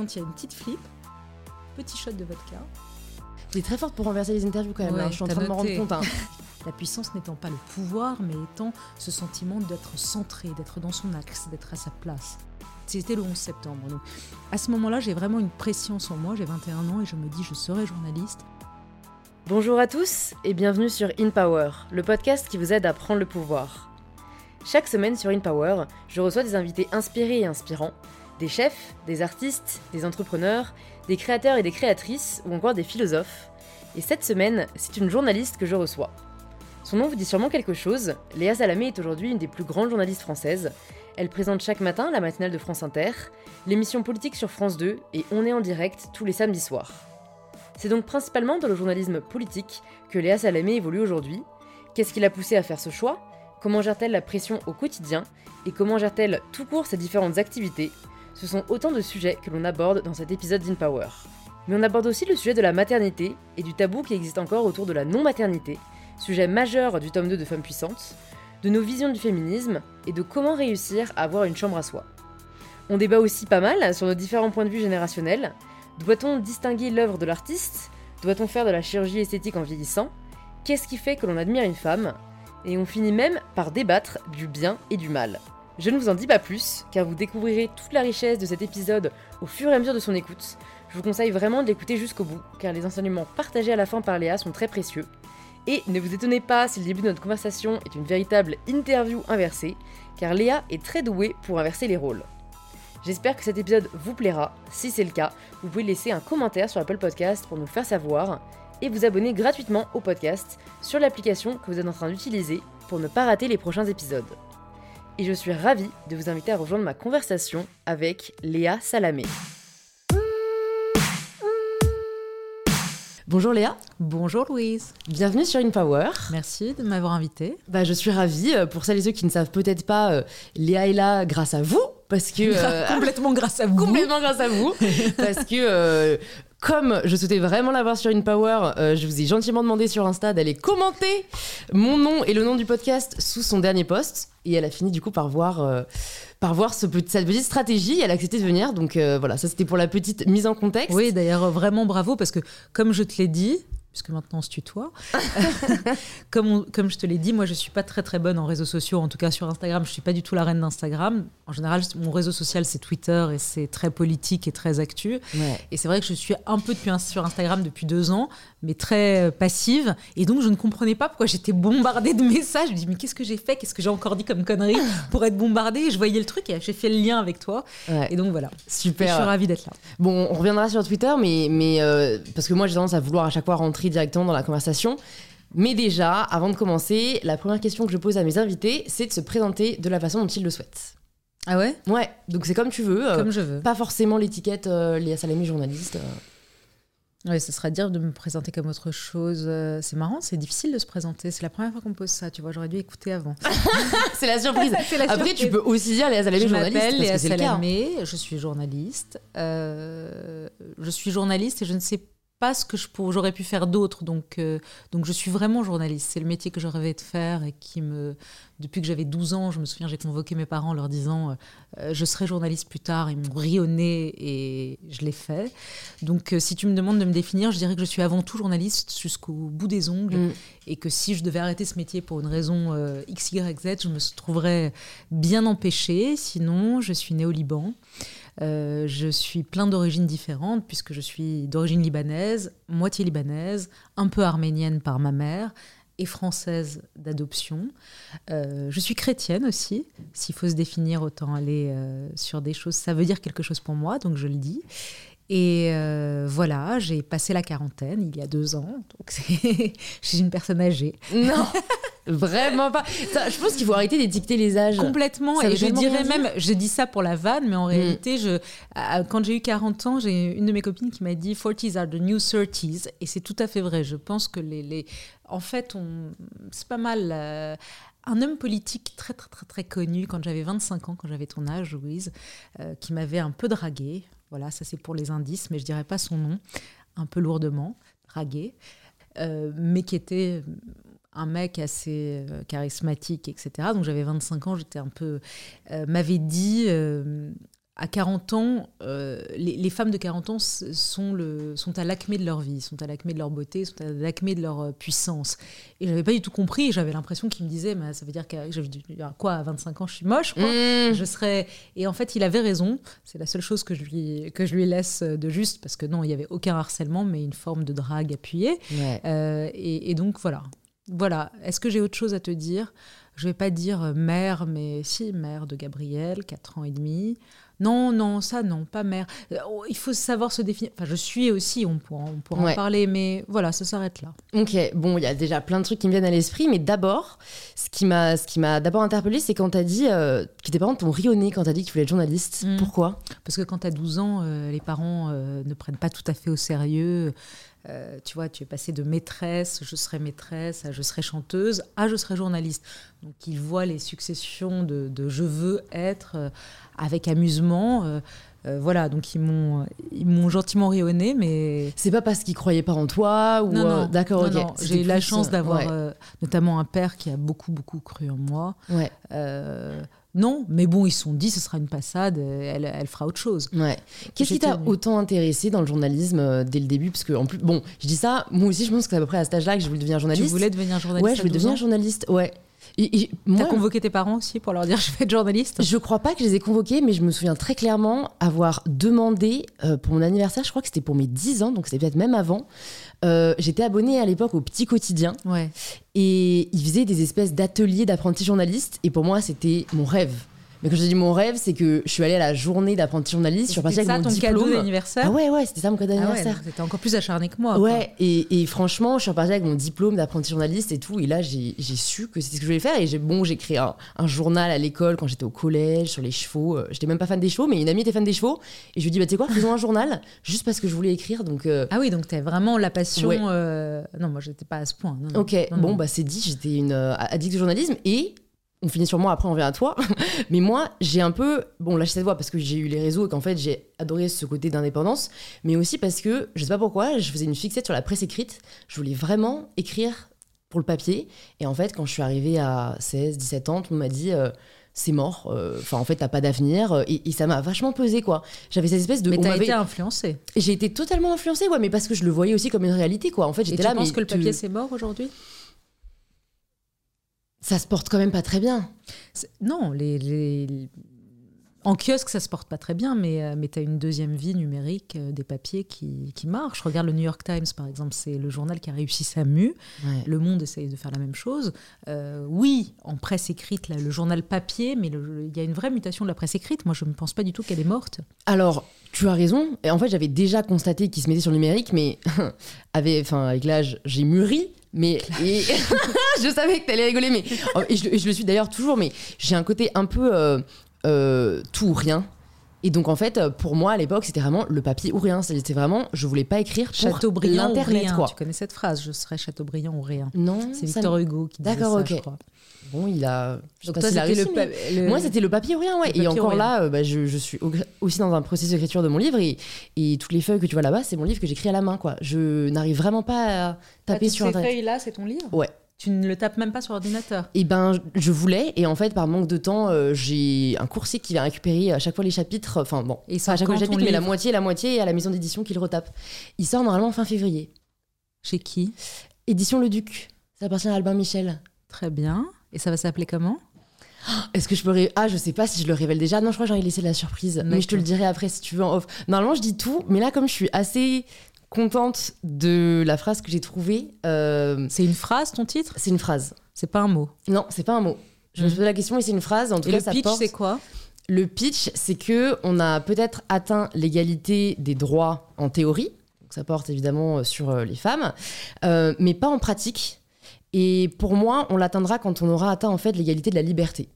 quand il y a une petite flip, petit shot de vodka. Tu es très forte pour renverser les interviews quand même. Ouais, hein. Je suis en train de me rendre compte. hein. La puissance n'étant pas le pouvoir, mais étant ce sentiment d'être centré, d'être dans son axe, d'être à sa place. C'était le 11 septembre. Donc, à ce moment-là, j'ai vraiment une pression sur moi. J'ai 21 ans et je me dis, je serai journaliste. Bonjour à tous et bienvenue sur In Power, le podcast qui vous aide à prendre le pouvoir. Chaque semaine sur In Power, je reçois des invités inspirés et inspirants, des chefs, des artistes, des entrepreneurs, des créateurs et des créatrices ou encore des philosophes. Et cette semaine, c'est une journaliste que je reçois. Son nom vous dit sûrement quelque chose, Léa Salamé est aujourd'hui une des plus grandes journalistes françaises. Elle présente chaque matin la matinale de France Inter, l'émission politique sur France 2 et On est en direct tous les samedis soirs. C'est donc principalement dans le journalisme politique que Léa Salamé évolue aujourd'hui. Qu'est-ce qui l'a poussée à faire ce choix? Comment gère-t-elle la pression au quotidien? Et comment gère-t-elle tout court ses différentes activités? Ce sont autant de sujets que l'on aborde dans cet épisode d'InPower. Mais on aborde aussi le sujet de la maternité et du tabou qui existe encore autour de la non-maternité, sujet majeur du tome 2 de Femmes puissantes, de nos visions du féminisme et de comment réussir à avoir une chambre à soi. On débat aussi pas mal sur nos différents points de vue générationnels, Doit-on distinguer l'œuvre de l'artiste? Doit-on faire de la chirurgie esthétique en vieillissant? Qu'est-ce qui fait que l'on admire une femme? Et on finit même par débattre du bien et du mal. Je ne vous en dis pas plus, car vous découvrirez toute la richesse de cet épisode au fur et à mesure de son écoute. Je vous conseille vraiment de l'écouter jusqu'au bout, car les enseignements partagés à la fin par Léa sont très précieux. Et ne vous étonnez pas si le début de notre conversation est une véritable interview inversée, car Léa est très douée pour inverser les rôles. J'espère que cet épisode vous plaira. Si c'est le cas, vous pouvez laisser un commentaire sur Apple Podcast pour nous faire savoir et vous abonner gratuitement au podcast sur l'application que vous êtes en train d'utiliser pour ne pas rater les prochains épisodes. Et je suis ravie de vous inviter à rejoindre ma conversation avec Léa Salamé. Bonjour Léa, Bonjour Louise. bienvenue sur InPower. Merci de m'avoir invitée. Bah, je suis ravie. Euh, Pour celles et ceux qui ne savent peut-être pas, euh, Léa est là grâce à vous. Parce que. euh, Complètement grâce à vous. complètement grâce à vous. parce que. euh, comme je souhaitais vraiment l'avoir sur InPower, euh, je vous ai gentiment demandé sur Insta d'aller commenter mon nom et le nom du podcast sous son dernier post. Et elle a fini du coup par voir, euh, par voir ce cette petite stratégie. Elle a accepté de venir. Donc euh, voilà, ça c'était pour la petite mise en contexte. Oui, d'ailleurs, vraiment bravo parce que, comme je te l'ai dit, puisque maintenant on se tutoie, comme, on- comme je te l'ai dit, moi je suis pas très très bonne en réseaux sociaux, en tout cas sur Instagram, je suis pas du tout la reine d'Instagram. En général, mon réseau social c'est Twitter et c'est très politique et très actu. Ouais. Et c'est vrai que je suis un peu depuis, sur Instagram depuis deux ans, mais très euh, passive. Et donc, je ne comprenais pas pourquoi j'étais bombardée de messages. Je me dis, mais qu'est-ce que j'ai fait? Qu'est-ce que j'ai encore dit comme connerie pour être bombardée? Et je voyais le truc et j'ai fait le lien avec toi. Ouais. Et donc, voilà. Et je Super. suis ravie d'être là. Bon, on reviendra sur Twitter, mais, mais euh, parce que moi j'ai tendance à vouloir à chaque fois rentrer directement dans la conversation. Mais déjà, avant de commencer, la première question que je pose à mes invités, c'est de se présenter de la façon dont ils le souhaitent. Ah ouais? Ouais, donc c'est comme tu veux. euh, Comme je veux. Pas forcément l'étiquette euh, Léa Salami journaliste. euh. Oui, ce serait dire de me présenter comme autre chose. Euh, C'est marrant, c'est difficile de se présenter. C'est la première fois qu'on me pose ça, tu vois. J'aurais dû écouter avant. c'est la surprise. La Après, tu peux aussi dire Léa Salami Je journaliste. m'appelle parce Léa que. Salamé, je suis journaliste. Je suis journaliste et je ne sais pas ce que j'aurais pu faire d'autre. Donc, euh, donc je suis vraiment journaliste. C'est le métier que je rêvais de faire et qui me... Depuis que j'avais 12 ans, je me souviens, j'ai convoqué mes parents en leur disant euh, je serai journaliste plus tard. Ils m'ont ri au nez et je l'ai fait. Donc euh, si tu me demandes de me définir, je dirais que je suis avant tout journaliste jusqu'au bout des ongles Mm. et que si je devais arrêter ce métier pour une raison euh, X, Y, Z, je me trouverais bien empêchée. Sinon, je suis née au Liban. Euh, je suis plein d'origines différentes puisque je suis d'origine libanaise, moitié libanaise, un peu arménienne par ma mère et française d'adoption. Euh, je suis chrétienne aussi. S'il faut se définir, autant aller euh, sur des choses. Ça veut dire quelque chose pour moi, donc je le dis. Et euh, voilà, j'ai passé la quarantaine il y a deux ans, donc je suis une personne âgée. Non, vraiment pas. Ça, je pense qu'il faut arrêter d'étiqueter les âges. Complètement. Ça et je dirais même, je dis ça pour la vanne, mais en Mm. réalité, je, quand j'ai eu 40 ans, j'ai une de mes copines qui m'a dit 40s are the new 30s. Et c'est tout à fait vrai. Je pense que les. les en fait, on, c'est pas mal. euh, un homme politique très, très, très, très connu quand j'avais 25 ans, quand j'avais ton âge, Louise, euh, qui m'avait un peu dragué. Voilà, ça c'est pour les indices, mais je dirais pas son nom. Un peu lourdement, dragué. Euh, mais qui était un mec assez euh, charismatique, etc. Donc j'avais 25 ans, j'étais un peu... euh, m'avait dit, euh, à 40 ans, euh, les, femmes de 40 ans sont, le, sont à l'acmé de leur vie, sont à l'acmé de leur beauté, sont à l'acmé de leur euh, puissance. Et j'avais pas du tout compris. J'avais l'impression qu'il me disait, mais ça veut dire qu'à quoi, à 25 ans, je suis moche, quoi. Mmh. Je serais. Et en fait, il avait raison. C'est la seule chose que je lui que je lui laisse de juste, parce que non, il y avait aucun harcèlement, mais une forme de drague appuyée. Euh, et, et donc voilà, voilà. Est-ce que j'ai autre chose à te dire? Je vais pas dire mère, mais si mère de Gabriel, 4 ans et demi. Non, non, ça non, pas mère. Euh, oh, il faut savoir se définir. Enfin, je suis aussi, on pourra, on pourra en parler, mais voilà, ça s'arrête là. Ok, bon, il y a déjà plein de trucs qui me viennent à l'esprit, mais d'abord, ce qui m'a, ce qui m'a d'abord interpellé, c'est quand tu as dit euh, que tes parents t'ont rionné quand tu as dit que tu voulais être journaliste. Mm. Pourquoi? Parce que quand tu as 12 ans, euh, les parents ne prennent pas tout à fait au sérieux. Tu vois, tu es passé de maîtresse, je serai maîtresse, à je serai chanteuse, à je serai journaliste. Donc ils voient les successions de, de je veux être avec amusement. Euh, euh, voilà, donc ils m'ont, ils m'ont gentiment rayonné, mais c'est pas parce qu'ils croyaient pas en toi ou non, non, euh, d'accord, ok. J'ai eu la chance d'avoir notamment un père qui a beaucoup beaucoup cru en moi. Ouais. Non, mais bon, ils se sont dit, ce sera une passade, elle, elle fera autre chose. Ouais. Qu'est-ce qui t'a autant intéressé dans le journalisme dès le début? Parce que, en plus, bon, je dis ça, moi aussi, je pense que c'est à peu près à cet âge-là que je voulais devenir journaliste. Tu voulais devenir journaliste Ouais, je voulais devenir journaliste, ouais. T'as convoqué tes parents aussi pour leur dire je vais être journaliste? Je crois pas que je les ai convoqués, mais je me souviens très clairement avoir demandé euh, pour mon anniversaire, je crois que c'était pour mes 10 ans, donc c'était peut-être même avant. Euh, j'étais abonnée à l'époque au Petit Quotidien. Ouais. Et ils faisaient des espèces d'ateliers d'apprentis journalistes. Et pour moi, c'était mon rêve. Mais quand je dis mon rêve, c'est que je suis allée à la journée d'apprenti journaliste, je suis repartie avec mon diplôme. Ça ton cadeau d'anniversaire Ah ouais, ouais, c'était ça mon cadeau d'anniversaire. Ah c'était encore plus acharné que moi. Ouais, et, et, franchement, je suis repartie avec mon diplôme d'apprenti journaliste et tout. Et là, j'ai su que c'était ce que je voulais faire. Et j'ai bon, j'ai créé un, journal à l'école quand j'étais au collège sur les chevaux. Euh, j'étais même pas fan des chevaux, mais une amie était fan des chevaux. Et je lui ai dit, bah, tu sais quoi, faisons un journal, juste parce que je voulais écrire. Donc, euh, Ah oui, donc t'as vraiment la passion. Euh, non, moi, j'étais pas à ce point. ok, bon, bah, c'est dit, j'étais une addict au journalisme. Et on finit sur moi, après on vient à toi. mais moi, j'ai un peu, bon, lâché cette voix parce que j'ai eu les réseaux et qu'en fait j'ai adoré ce côté d'indépendance, mais aussi parce que, je sais pas pourquoi, je faisais une fixette sur la presse écrite. Je voulais vraiment écrire pour le papier. Et en fait, quand je suis arrivée à 16, 17 ans, on m'a dit. Euh, c'est mort. Euh, enfin, en fait, t'as pas d'avenir. Et, ça m'a vachement pesé, quoi. J'avais cette espèce de. Mais t'as été influencée. J'ai été totalement influencée, ouais, mais parce que je le voyais aussi comme une réalité, quoi. En fait, j'étais là. Tu penses que le papier c'est mort aujourd'hui? Ça se porte quand même pas très bien. Non, les, en kiosque, ça se porte pas très bien, mais, euh, mais tu as une deuxième vie numérique, euh, des papiers qui, qui marchent. Regarde le New York Times, par exemple, c'est le journal qui a réussi sa mue. Le Monde essaye de faire la même chose. Euh, oui, en presse écrite, là, le journal papier, mais il y a une vraie mutation de la presse écrite. Moi, je ne pense pas du tout qu'elle est morte. Alors, tu as raison. Et en fait, j'avais déjà constaté qu'il se mettait sur le numérique, mais avec, avec l'âge, j'ai mûri. Mais je savais que t'allais rigoler, mais oh, et je, le suis d'ailleurs toujours. Mais j'ai un côté un peu euh, euh, tout ou rien. Et donc en fait, pour moi à l'époque, c'était vraiment le papier ou rien. C'était vraiment, je voulais pas écrire pour Chateaubriand l'internet. Tu connais cette phrase Je serais Chateaubriand ou rien. Non. C'est Victor Hugo qui disait ça, je crois. Bon, il a. Moi, c'était le papier ou rien, ouais. Et encore là, euh, bah, je, je, suis aussi dans un processus d'écriture de mon livre et, et, toutes les feuilles que tu vois là-bas, c'est mon livre que j'écris à la main, quoi. Je n'arrive vraiment pas à taper sur Internet. Ces feuilles-là, c'est ton livre? Ouais. Tu ne le tapes même pas sur ordinateur Eh ben, je voulais, et en fait, par manque de temps, euh, j'ai un coursier qui vient récupérer à chaque fois les chapitres. Enfin bon, et pas à chaque fois les chapitres, mais la moitié, la moitié, et à la maison d'édition qui le retape. Il sort normalement fin février. Chez qui? Édition Le Duc. Ça appartient à Albin Michel. Très bien. Et ça va s'appeler comment? Est-ce que je peux. Ah, je sais pas si je le révèle déjà. Non, je crois que j'ai laissé la surprise. Mais je te le dirai après si tu veux en off. Normalement, je dis tout. Mais là, comme je suis assez contente de la phrase que j'ai trouvée. Euh, c'est une phrase, ton titre? C'est une phrase. C'est pas un mot Non, c'est pas un mot. Je me suis posé la question et c'est une phrase. En tout et cas, le pitch, c'est quoi? Le pitch, c'est que on a peut-être atteint l'égalité des droits en théorie. Donc ça porte évidemment sur euh, les femmes, euh, mais pas en pratique. Et pour moi, on l'atteindra quand on aura atteint en fait l'égalité de la liberté.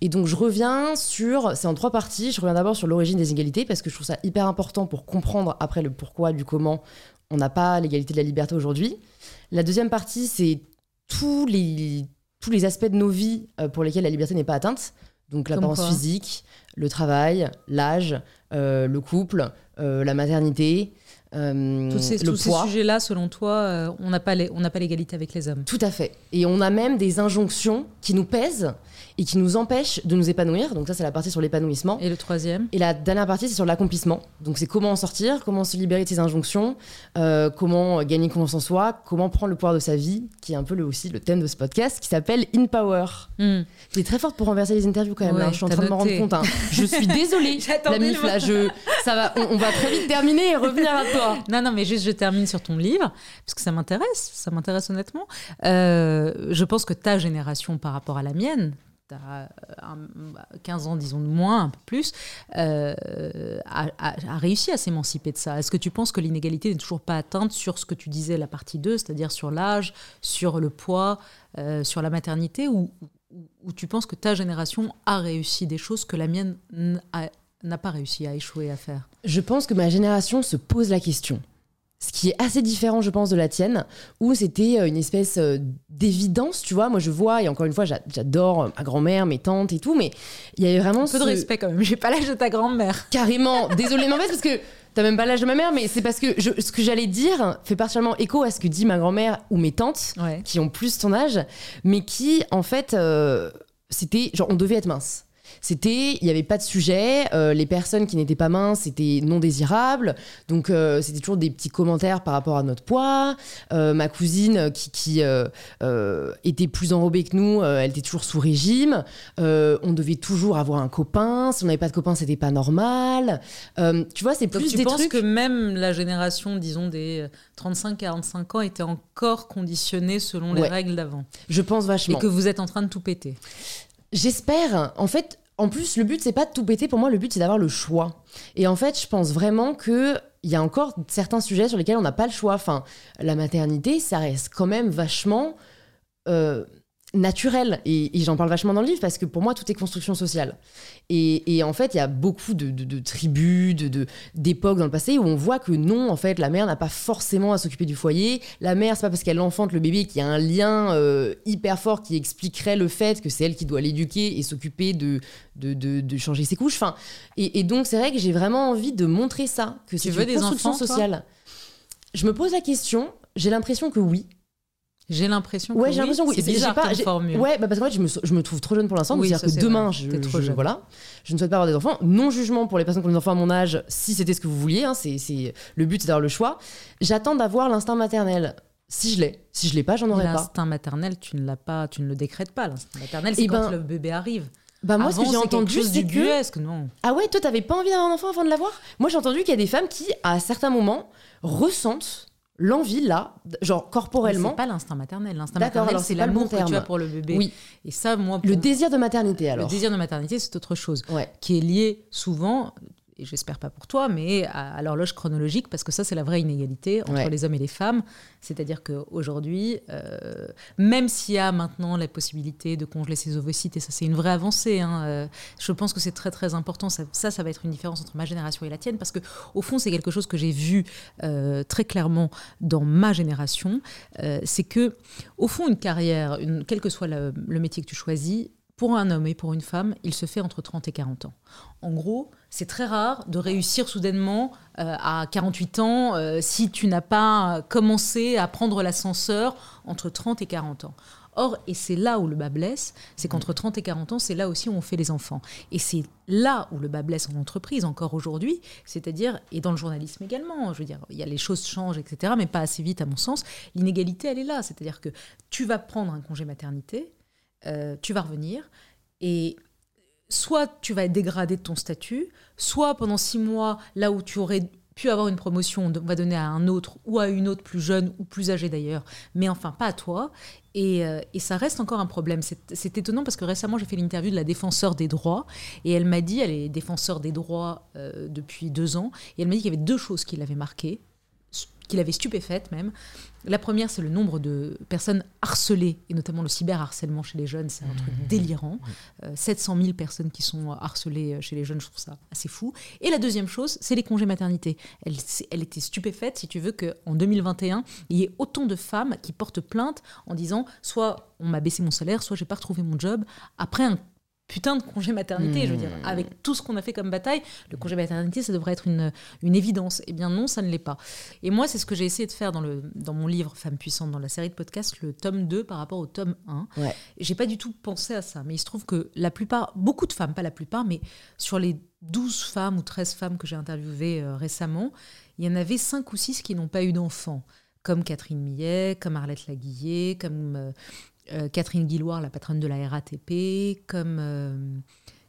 Et donc je reviens sur, c'est en trois parties, je reviens d'abord sur l'origine des inégalités parce que je trouve ça hyper important pour comprendre après le pourquoi du comment on n'a pas l'égalité de la liberté aujourd'hui. La deuxième partie, c'est tous les, tous les aspects de nos vies euh, pour lesquels la liberté n'est pas atteinte. Donc l'apparence physique, le travail, l'âge, euh, le couple, euh, la maternité, euh, tous ces, tous ces sujets-là, selon toi, euh, on n'a pas l'égalité avec les hommes. Tout à fait. Et on a même des injonctions qui nous pèsent et qui nous empêchent de nous épanouir. Donc ça, c'est la partie sur l'épanouissement. Et le troisième? Et la dernière partie, c'est sur l'accomplissement. Donc c'est comment en sortir, comment se libérer de ses injonctions, euh, comment gagner confiance en soi, comment prendre le pouvoir de sa vie, qui est un peu le, aussi le thème de ce podcast, qui s'appelle In Power. Hmm. Tu es très forte pour renverser les interviews quand même. Ouais, hein. Je suis en train de me rendre compte. hein. Je suis désolée, la mif là. Je, ça va, on, on va très vite terminer et revenir à toi. Non, non, mais juste je termine sur ton livre, parce que ça m'intéresse, ça m'intéresse honnêtement. Euh, je pense que ta génération par rapport à la mienne, tu as 15 ans, disons moins, un peu plus, euh, a, réussi à s'émanciper de ça. Est-ce que tu penses que l'inégalité n'est toujours pas atteinte sur ce que tu disais, la partie 2, c'est-à-dire sur l'âge, sur le poids, euh, sur la maternité, ou, tu penses que ta génération a réussi des choses que la mienne n'a pas réussi à échouer à faire? Je pense que ma génération se pose la question. Ce qui est assez différent, je pense, de la tienne, où c'était euh, une espèce euh, d'évidence, tu vois. Moi, je vois, et encore une fois, j'a- j'adore ma grand-mère, mes tantes et tout, mais il y avait vraiment Un peu de respect quand même, j'ai pas l'âge de ta grand-mère. Carrément. Désolée, mais en fait, parce que t'as même pas l'âge de ma mère, mais c'est parce que je- ce que j'allais dire fait partiellement écho à ce que dit ma grand-mère ou mes tantes, Ouais. qui ont plus ton âge, mais qui, en fait, euh, c'était genre, on devait être mince. C'était, il n'y avait pas de sujet, euh, les personnes qui n'étaient pas minces étaient non désirables, donc euh, c'était toujours des petits commentaires par rapport à notre poids. Euh, ma cousine qui, qui, était plus enrobée que nous, elle était toujours sous régime. On devait toujours avoir un copain, si on n'avait pas de copain, c'était pas normal. Tu vois, c'est plus tu des penses trucs. que même la génération, disons, des 35-45 ans était encore conditionnée selon les Ouais. règles d'avant Je pense Et vachement. que vous êtes en train de tout péter J'espère. En fait, en plus, le but, c'est pas de tout péter. Pour moi, le but, c'est d'avoir le choix. Et en fait, je pense vraiment que il y a encore certains sujets sur lesquels on n'a pas le choix. Enfin, la maternité, ça reste quand même vachement euh, naturel. Et, et j'en parle vachement dans le livre parce que pour moi, tout est construction sociale. Et, et en fait, il y a beaucoup de, de- de tribus, de- d'époques dans le passé où on voit que non, en fait, la mère n'a pas forcément à s'occuper du foyer. La mère, c'est pas parce qu'elle enfante le bébé qu'il y a un lien euh, hyper fort qui expliquerait le fait que c'est elle qui doit l'éduquer et s'occuper de, de, changer ses couches. Enfin, et, et donc, c'est vrai que j'ai vraiment envie de montrer ça, que c'est veux une des construction enfants, sociale. Je me pose la question, j'ai l'impression que oui. J'ai l'impression Ouais, que j'ai oui. l'impression oui. C'est J'ai bizarre pas- j'ai- formule. Ouais, bah parce qu'en fait, je me, je me trouve trop jeune pour l'instant. Oui, C'est-à-dire que demain, je, trop je- jeune. voilà, je ne souhaite pas avoir des enfants. Non jugement pour les personnes qui ont des enfants à mon âge, si c'était ce que vous vouliez. hein, c'est, le but, c'est d'avoir le choix. J'attends d'avoir l'instinct maternel. Si je l'ai. Si je l'ai pas, j'en aurai pas. L'instinct maternel, tu ne l'as pas, tu ne le décrètes pas. L'instinct maternel, c'est Eh quand ben, le bébé arrive. Bah moi, Avant, ce que j'ai entendu, c'est que... non Ah ouais, toi, t'avais pas envie d'avoir un enfant avant de l'avoir? Moi, j'ai entendu qu'il y a des femmes qui, à certains moments, ressentent l'envie, là, genre corporellement, C'est pas l'instinct maternel. L'instinct maternel, c'est le l'amour bon que tu as pour le bébé. Oui. Et ça, moi, le désir de maternité, le alors. désir de maternité, c'est autre chose. Ouais. qui est lié souvent, et j'espère pas pour toi, mais à, à l'horloge chronologique, parce que ça, c'est la vraie inégalité entre Ouais. les hommes et les femmes. C'est-à-dire qu'aujourd'hui, euh, même s'il y a maintenant la possibilité de congeler ses ovocytes, et ça, c'est une vraie avancée, hein, euh, je pense que c'est très, très important. Ça, ça, ça va être une différence entre ma génération et la tienne, parce que au fond, c'est quelque chose que j'ai vu euh, très clairement dans ma génération. C'est que, au fond, une carrière, une, quel que soit le, le métier que tu choisis, pour un homme et pour une femme, il se fait entre 30 et 40 ans. En gros, c'est très rare de réussir soudainement euh, à 48 ans euh, si tu n'as pas commencé à prendre l'ascenseur entre 30 et 40 ans. Or, et c'est là où le bas blesse, c'est qu'entre 30 et 40 ans, c'est là aussi où on fait les enfants. Et c'est là où le bas blesse en entreprise encore aujourd'hui, c'est-à-dire, et dans le journalisme également, je veux dire, il y a les choses changent, etc., mais pas assez vite à mon sens. L'inégalité, elle est là, c'est-à-dire que tu vas prendre un congé maternité, euh, tu vas revenir, et soit tu vas être dégradé de ton statut, soit pendant six mois, là où tu aurais pu avoir une promotion, on va donner à un autre ou à une autre plus jeune ou plus âgée d'ailleurs, mais enfin pas à toi. Et, euh, ça reste encore un problème. C'est c'est étonnant parce que récemment j'ai fait l'interview de la défenseur des droits et elle m'a dit, elle est défenseur des droits euh, depuis deux ans, et elle m'a dit qu'il y avait deux choses qui l'avaient marquée, qui l'avaient stupéfaite même. La première, c'est le nombre de personnes harcelées, et notamment le cyberharcèlement chez les jeunes, c'est un truc délirant. Euh, 700 000 personnes qui sont harcelées chez les jeunes, je trouve ça assez fou. Et la deuxième chose, c'est les congés maternité. Elle était stupéfaite, si tu veux, qu'en 2021, il y ait autant de femmes qui portent plainte en disant soit on m'a baissé mon salaire, soit j'ai pas retrouvé mon job après un putain de congé maternité. Je veux dire, Hmm. avec tout ce qu'on a fait comme bataille, le congé maternité, ça devrait être une, une évidence. Eh bien non, ça ne l'est pas. Et moi, c'est ce que j'ai essayé de faire dans, le, dans mon livre Femmes puissantes, dans la série de podcasts, le tome 2 par rapport au tome 1. Ouais. J'ai pas du tout pensé à ça, mais il se trouve que la plupart, beaucoup de femmes, pas la plupart, mais sur les 12 femmes ou 13 femmes que j'ai interviewées euh, récemment, il y en avait 5 ou 6 qui n'ont pas eu d'enfants, comme Catherine Millet, comme Arlette Laguillet, comme euh, euh, Catherine Guilloire, la patronne de la RATP, comme... euh,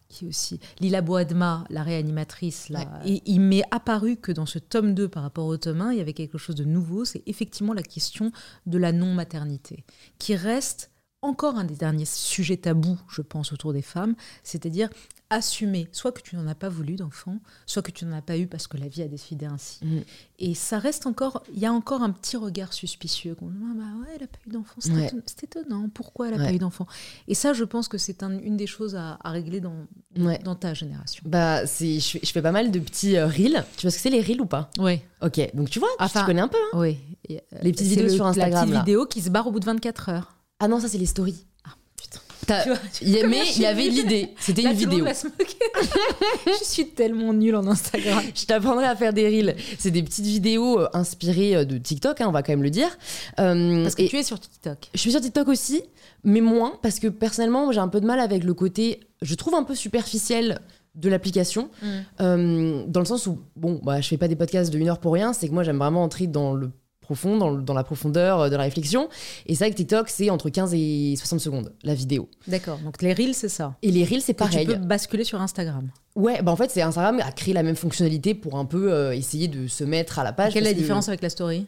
qui aussi Lila Boadma, la réanimatrice. Là. Et il m'est apparu que dans ce tome 2 par rapport au tome 1, il y avait quelque chose de nouveau, c'est effectivement la question de la non-maternité, qui reste encore un des derniers sujets tabous, je pense, autour des femmes, c'est-à-dire assumer soit que tu n'en as pas voulu d'enfant, soit que tu n'en as pas eu parce que la vie a décidé ainsi. Mhm. Et ça reste encore, il y a encore un petit regard suspicieux. qu'on dit, Ah bah ouais, elle n'a pas eu d'enfant, c'est Ouais. étonnant, pourquoi elle n'a Ouais. pas eu d'enfant? Et ça, je pense que c'est un- une des choses à, à régler dans, Ouais. dans ta génération. Bah, je, fais, je fais pas mal de petits euh, reels. Tu vois ce que c'est les reels ou pas? Oui, Ok, donc tu vois, tu- Enfin, tu connais un peu. hein? oui. Les petites vidéos sur Instagram, La petite là. vidéo qui se barre au bout de 24 heures. Ah non, ça c'est les stories. Ah, putain. T'as- Tu vois, il y a- comme mais il y avait l'idée. C'était une vidéo. va se moquer. je suis tellement nulle en Instagram. Je t'apprendrai à faire des reels. C'est des petites vidéos euh, inspirées euh, de TikTok, hein, on va quand même le dire. Euh, Parce que et tu es sur TikTok. Je suis sur TikTok aussi, mais moins, parce que personnellement, j'ai un peu de mal avec le côté, je trouve un peu superficiel de l'application, euh, dans le sens où, bon, bah, je fais pas des podcasts de une heure pour rien, c'est que moi j'aime vraiment entrer dans le profond, dans, la profondeur euh, de la réflexion. Et c'est vrai que TikTok, c'est entre 15 et 60 secondes, la vidéo. D'accord. Donc les reels, c'est ça. Et les reels, c'est pareil. Tu peux basculer sur Instagram. Ouais, bah en fait, c'est Instagram a créé la même fonctionnalité pour un peu euh, essayer de se mettre à la page. Quelle est la que- différence avec la story?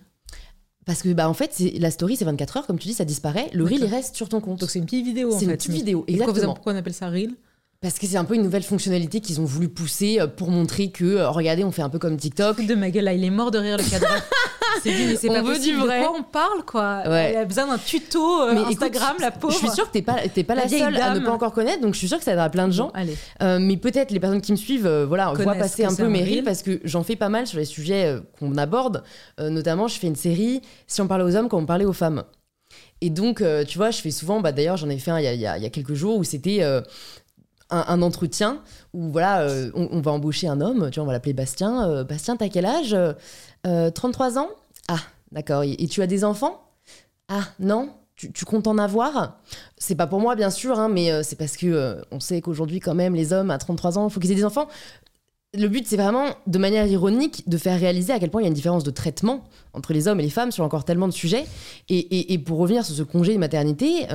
Parce que, bah en fait, la story, c'est 24 heures, comme tu dis, ça disparaît. Le reel, il reste sur ton compte. Donc c'est une petite vidéo en C'est fait. une petite vidéo, exactement. pourquoi on appelle ça reel? Parce que c'est un peu une nouvelle fonctionnalité qu'ils ont voulu pousser euh, pour montrer que, euh, regardez, on fait un peu comme TikTok. De ma gueule là, il est mort de rire le cadre. c'est dit mais c'est On pas veut du possible. vrai. De quoi on parle quoi Ouais. Elle a besoin d'un tuto euh, Mais écoute, Instagram la pauvre. Je suis sûre que t'es pas, t'es pas La seule à ne pas encore connaître, donc je suis sûre que ça aidera plein de gens. Bon, allez. Euh, mais peut-être les personnes qui me suivent, euh, voilà, voient passer un peu mes reel. reels parce que j'en fais pas mal sur les sujets qu'on aborde. Notamment, je fais une série si on parlait aux hommes comme on parlait aux femmes. Et donc, euh, tu vois, je fais souvent, bah, d'ailleurs, j'en ai fait un il y a, il y a- il y a quelques jours où c'était euh, un, entretien où voilà, euh, on, va embaucher un homme, tu vois, on va l'appeler Bastien. Euh, Bastien, t'as quel âge? Euh, euh, 33 ans? Ah, d'accord. Et, tu as des enfants? Ah, non? Tu, tu comptes en avoir? C'est pas pour moi, bien sûr, hein, mais c'est parce que on sait qu'aujourd'hui, quand même, les hommes à 33 ans, il faut qu'ils aient des enfants. Le but, c'est vraiment, de manière ironique, de faire réaliser à quel point il y a une différence de traitement entre les hommes et les femmes sur encore tellement de sujets. Et, et- pour revenir sur ce congé de maternité,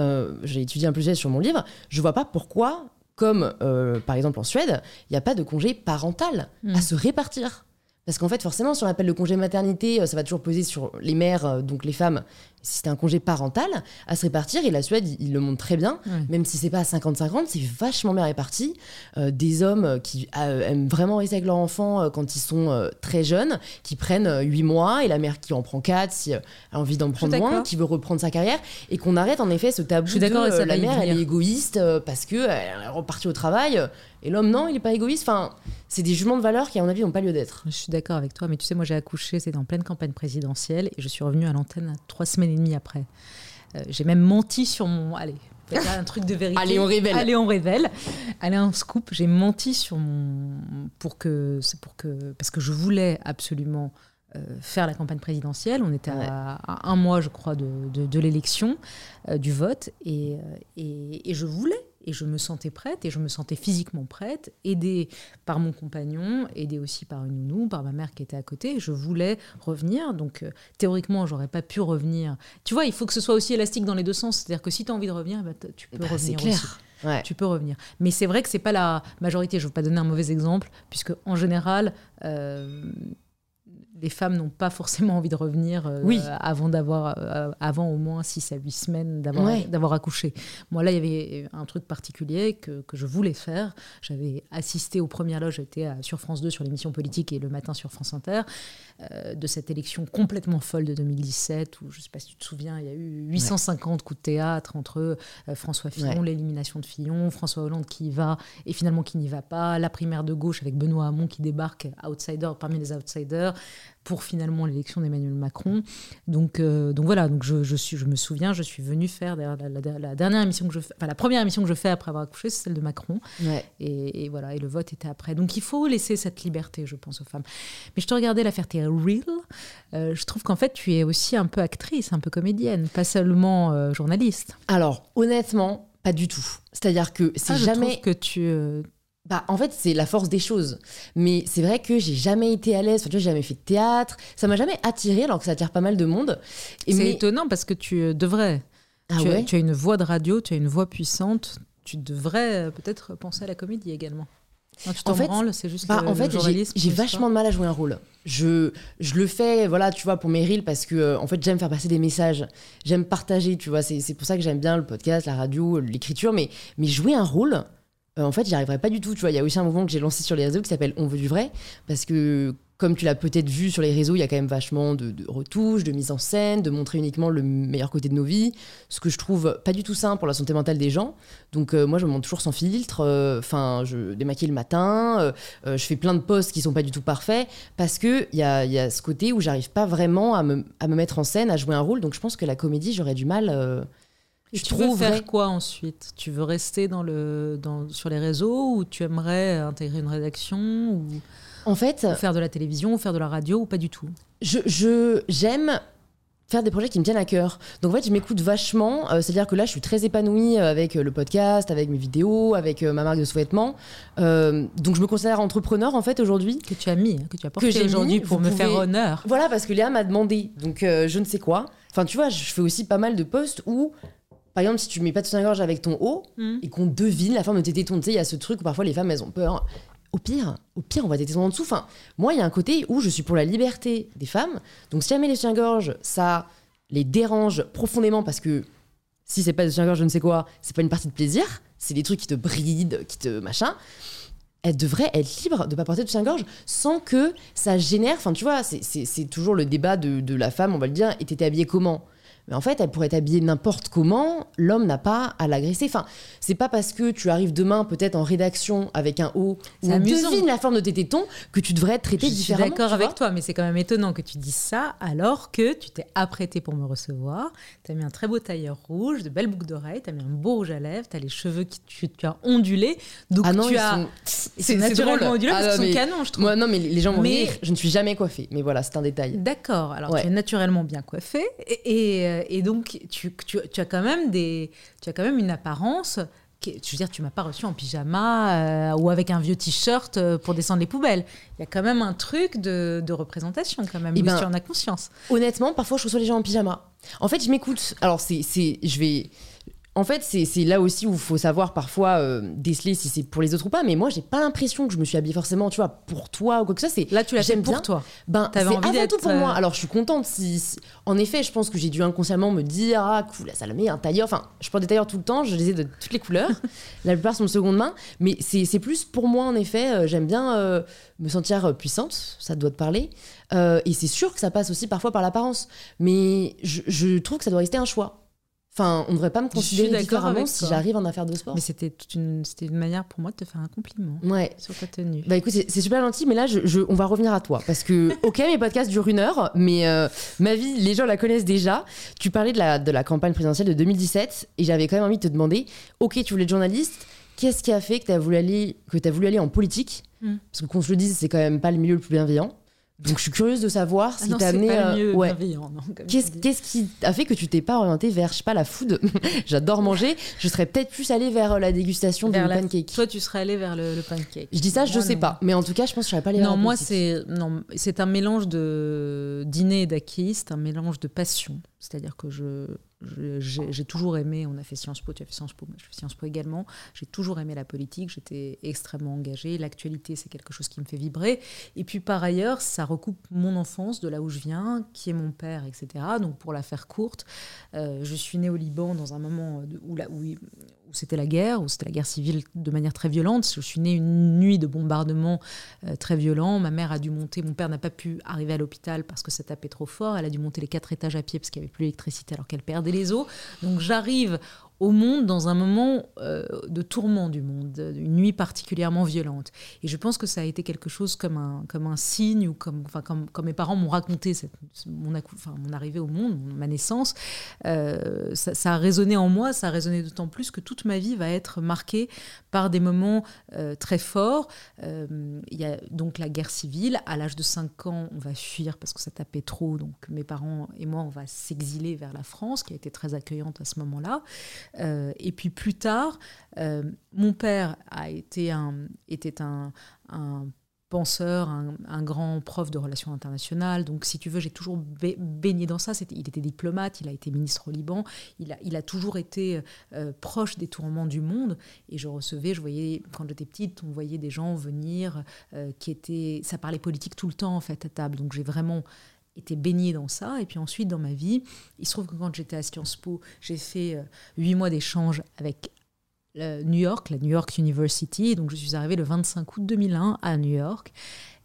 j'ai étudié un peu sur mon livre, je vois pas pourquoi, comme euh, par exemple en Suède, il n'y a pas de congé parental à se répartir. Parce qu'en fait, forcément, si on appelle le congé maternité, euh, ça va toujours peser sur les mères, euh, donc les femmes, si c'était un congé parental, à se répartir. Et la Suède, il, il le montre très bien. Ouais. Même si c'est pas à 50-50, c'est vachement bien réparti. Euh, des hommes euh, qui euh, aiment vraiment rester avec leur enfant euh, quand ils sont très jeunes, qui prennent 8 mois, et la mère qui en prend 4 si elle a envie d'en prendre moins, qui veut reprendre sa carrière, et qu'on arrête en effet ce tabou Je suis de ça la mère, elle est égoïste parce que euh, elle est repartie au travail, et l'homme non, il est pas égoïste. Enfin, c'est des jugements de valeur qui, à mon avis, n'ont pas lieu d'être. Je suis d'accord avec toi, mais tu sais, moi j'ai accouché, c'était en pleine campagne présidentielle, et je suis revenue à l'antenne trois semaines et demie après. Euh, j'ai même menti sur mon. Allez, on un truc de vérité. Allez, on révèle. Allez, on révèle. Allez, un scoop. J'ai menti sur mon. Pour que. Pour que. Parce que je voulais absolument. euh, faire la campagne présidentielle. On était à, Ouais. à un mois, je crois, de, de- de l'élection, euh, du vote, et, et, et je voulais, et je me sentais prête, et je me sentais physiquement prête, aidée par mon compagnon, aidée aussi par une nounou, par ma mère qui était à côté. Je voulais revenir, donc euh, théoriquement, j'aurais pas pu revenir. Tu vois, il faut que ce soit aussi élastique dans les deux sens, c'est-à-dire que si tu as envie de revenir, bah, tu peux Bah, revenir clair. aussi. Ouais. Tu peux revenir. Mais c'est vrai que c'est pas la majorité. Je ne veux pas donner un mauvais exemple, puisque en général, euh, les femmes n'ont pas forcément envie de revenir euh, Oui. avant d'avoir, euh, avant au moins 6 à 8 semaines d'avoir, Ouais. d'avoir accouché. Moi, là, il y avait un truc particulier que, que je voulais faire. J'avais assisté aux premières loges, j'étais sur France 2 sur l'émission politique et le matin sur France Inter, euh, de cette élection complètement folle de 2017, où je ne sais pas si tu te souviens, il y a eu 850 coups de théâtre entre François Fillon, Ouais. l'élimination de Fillon, François Hollande qui y va et finalement qui n'y va pas, la primaire de gauche avec Benoît Hamon qui débarque outsider parmi les outsiders, pour finalement l'élection d'Emmanuel Macron. Donc, euh, donc voilà, donc je, je, suis, je me souviens, je suis venue faire la, la, dernière émission que je fais, enfin la première émission que je fais après avoir accouché, c'est celle de Macron. Et, voilà, et le vote était après. Donc il faut laisser cette liberté, je pense, aux femmes. Mais je te regardais l'affaire T'es Real. Euh, je trouve qu'en fait, tu es aussi un peu actrice, un peu comédienne, pas seulement euh, journaliste. Alors, honnêtement, pas du tout. C'est-à-dire que c'est ah, jamais. que tu bah, en fait, c'est la force des choses. Mais c'est vrai que j'ai jamais été à l'aise. Enfin, tu vois, j'ai jamais fait de théâtre. Ça m'a jamais attiré, alors que ça attire pas mal de monde. C'est étonnant parce que tu euh, devrais. Ah tu, as, tu, as, une voix de radio, tu as une voix puissante. Tu devrais euh, peut-être penser à la comédie également. tu en fait, c'est juste bah, en fait, j'ai vachement de mal à jouer un rôle. Je, je le fais, voilà, tu vois, pour mes reels parce que euh, en fait, j'aime faire passer des messages, j'aime partager, tu vois. C'est pour ça que j'aime bien le podcast, la radio, l'écriture, mais mais jouer un rôle, euh, en fait, j'y arriverais pas du tout. Tu vois, il y a aussi un mouvement que j'ai lancé sur les réseaux qui s'appelle On veut du vrai, parce que comme tu l'as peut-être vu sur les réseaux, il y a quand même vachement de, retouches, de mise en scène, de montrer uniquement le meilleur côté de nos vies, ce que je trouve pas du tout sain pour la santé mentale des gens. Donc euh, moi, je me montre toujours sans filtre. Euh, enfin, je démaquille le matin, je fais plein de posts qui sont pas du tout parfaits, parce que il y a, ce côté où j'arrive pas vraiment à me, à me, mettre en scène, à jouer un rôle. Donc je pense que la comédie, j'aurais du mal tu veux faire quoi ensuite? Tu veux rester dans le, dans, sur les réseaux ou tu aimerais intégrer une rédaction ou, En fait, faire de la télévision ou faire de la radio ou pas du tout? Je j'aime faire des projets qui me tiennent à cœur. Donc en fait, je m'écoute vachement. Euh, c'est-à-dire que là, je suis très épanouie euh, avec euh, le podcast, avec mes vidéos, avec ma marque de sous-vêtements. donc je me considère entrepreneur en fait aujourd'hui. Que tu as mis, que tu as porté aujourd'hui pour me faire honneur. Voilà, parce que Léa m'a demandé. Donc je ne sais quoi. Enfin, tu vois, je fais aussi pas mal de posts où par exemple, si tu mets pas de soutien-gorge avec ton haut hmm. et qu'on devine la forme de tes tétons, tu sais, il y a ce truc où parfois les femmes elles ont peur. Au pire, au pire, on va tétons en dessous. Enfin, moi, il y a un côté où je suis pour la liberté des femmes. Donc, si jamais les soutiens-gorge, ça les dérange profondément parce que si c'est pas de soutien-gorge, je ne sais quoi, c'est pas une partie de plaisir. C'est des trucs qui te brident, qui te machin. Elle devrait être libre de pas porter de soutien-gorge sans que ça génère. Enfin, tu vois, c'est toujours le débat de, de, la femme, on va le dire. Et t'étais habillée comment? Mais en fait, elle pourrait t'habiller n'importe comment, l'homme n'a pas à l'agresser. Enfin, c'est pas parce que tu arrives demain peut-être en rédaction avec un haut on devine la forme de tes tétons que tu devrais être traité différemment. Je suis d'accord avec toi, mais c'est quand même étonnant que tu dises ça alors que tu t'es apprêté pour me recevoir. Tu as mis un très beau tailleur rouge, de belles boucles d'oreilles, tu as mis un beau rouge à lèvres, tu as les cheveux qui tu, as ondulé. Donc ah non, tu as. C'est naturellement ondulé parce qu'ils sont canons, je trouve. Moi, non, mais les gens vont mais... rire. Je ne suis jamais coiffée. Mais voilà, c'est un détail. D'accord. Alors, tu es naturellement bien coiffée. et euh, et donc, tu, tu, tu, as quand même des, tu as quand même une apparence. Qui, je veux dire, tu m'as pas reçu en pyjama euh, ou avec un vieux t-shirt euh, pour descendre les poubelles. Il y a quand même un truc de, de représentation quand même. Et ben, tu en as conscience. Honnêtement, parfois je reçois les gens en pyjama. En fait, je m'écoute. Alors, c'est, je vais en fait, c'est là aussi où il faut savoir parfois euh, déceler si c'est pour les autres ou pas. Mais moi, j'ai pas l'impression que je me suis habillée forcément, tu vois, pour toi ou quoi que ce soit. Là, tu l'as fait pour toi. Ben, c'est avant tout pour moi. Euh, Alors, je suis contente. Si, en effet, je pense que j'ai dû inconsciemment me dire ah cool, la Salomé, un tailleur. Enfin, je porte des tailleurs tout le temps. Je les ai de toutes les couleurs. la plupart sont de seconde main. Mais c'est plus pour moi en effet. Euh, j'aime bien me sentir puissante. Ça doit te parler. et c'est sûr que ça passe aussi parfois par l'apparence. Mais je trouve que ça doit rester un choix. Enfin, on ne devrait pas me considérer différemment si j'arrive en affaire de sport. Mais c'était une, c'était une manière pour moi de te faire un compliment ouais. sur ta tenue. Bah écoute, c'est super gentil, mais là, je, on va revenir à toi. Parce que, ok, mes podcasts durent une heure, mais euh, ma vie, les gens la connaissent déjà. Tu parlais de la, de la campagne présidentielle de 2017, et j'avais quand même envie de te demander, ok, tu voulais être journaliste, qu'est-ce qui a fait que tu as voulu aller, que as voulu aller en politique? Hmm. Parce que qu'on se le dise, c'est quand même pas le milieu le plus bienveillant. Donc je suis curieuse de savoir si ah t'as amené. Euh, ouais. Qu'est-ce qui a fait que tu t'es pas orienté vers, je sais pas, la food? J'adore manger. Je serais peut-être plus allée vers euh, la dégustation du pancake. Toi, tu serais allée vers le, pancake. Je dis ça, je sais pas. Mais en tout cas, je pense que je serais pas allée Non, moi, c'est non, c'est un mélange de dîner et d'acquis. C'est un mélange de passion. C'est-à-dire que je j'ai toujours aimé, on a fait Sciences Po, tu as fait Sciences Po, moi je fais Sciences Po également, j'ai toujours aimé la politique, j'étais extrêmement engagée, l'actualité c'est quelque chose qui me fait vibrer, et puis par ailleurs ça recoupe mon enfance, de là où je viens, qui est mon père, etc. Donc pour la faire courte, euh, je suis née au Liban dans un moment où, là, où, c'était la guerre, où c'était la guerre civile de manière très violente. Je suis née une nuit de bombardement euh, très violent. Ma mère a dû monter, mon père n'a pas pu arriver à l'hôpital parce que ça tapait trop fort. Elle a dû monter les quatre étages à pied parce qu'il n'y avait plus d'électricité alors qu'elle perdait les eaux. Donc j'arrive au monde dans un moment euh, de tourment du monde, une nuit particulièrement violente. Et je pense que ça a été quelque chose comme un, comme un signe, ou comme, enfin, comme, comme mes parents m'ont raconté cette, mon, arrivée au monde, ma naissance. Euh, ça, a résonné en moi, ça a résonné d'autant plus que toute ma vie va être marquée par des moments euh, très forts. Il y a donc la guerre civile. À l'âge de 5 ans, on va fuir parce que ça tapait trop. Donc mes parents et moi, on va s'exiler vers la France, qui a été très accueillante à ce moment-là. Euh, et puis plus tard, euh, mon père a été un, était un, penseur, un, grand prof de relations internationales. Donc, si tu veux, j'ai toujours baigné dans ça. il était diplomate, il a été ministre au Liban, il a, toujours été euh, proche des tourments du monde. Et je recevais, je voyais, quand j'étais petite, on voyait des gens venir qui étaient. Ça parlait politique tout le temps, en fait, à table. Donc, j'ai vraiment été baignée dans ça. Et puis ensuite, dans ma vie, il se trouve que quand j'étais à Sciences Po, j'ai fait euh, huit mois d'échange avec New York, la New York University. donc, je suis arrivée le 25 août 2001 à New York.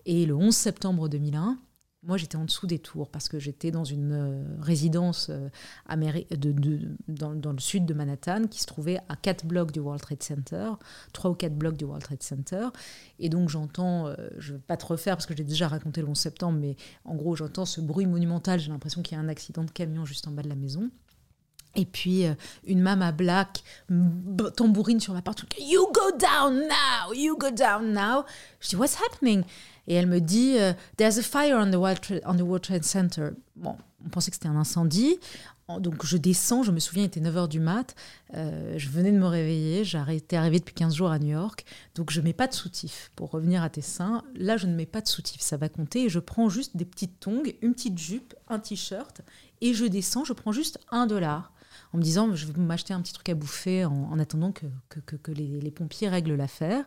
Et le 11 septembre 2001, moi, j'étais en dessous des tours parce que j'étais dans une euh, résidence euh, dans, le sud de Manhattan qui se trouvait à quatre blocs du World Trade Center, trois ou quatre blocs du World Trade Center. Et donc, j'entends, euh, je ne vais pas te refaire parce que j'ai déjà raconté le 11 septembre, mais en gros, j'entends ce bruit monumental. J'ai l'impression qu'il y a un accident de camion juste en bas de la maison. Et puis une mama black tambourine sur la porte. You go down now, you go down now. Je dis What's happening? Et elle me dit euh, There's a fire on the, World Trade, Center. Bon, on pensait que c'était un incendie. Donc je descends, je me souviens, il était 9h du mat. Euh, je venais de me réveiller, j'étais arrivée depuis 15 jours à New York. Donc je mets pas de soutif. Pour revenir à tes seins, là je ne mets pas de soutif, ça va compter. Et je prends juste des petites tongs, une petite jupe, un t-shirt. Et je descends, je prends juste un dollar en me disant je vais m'acheter un petit truc à bouffer en, attendant que, les, pompiers règlent l'affaire.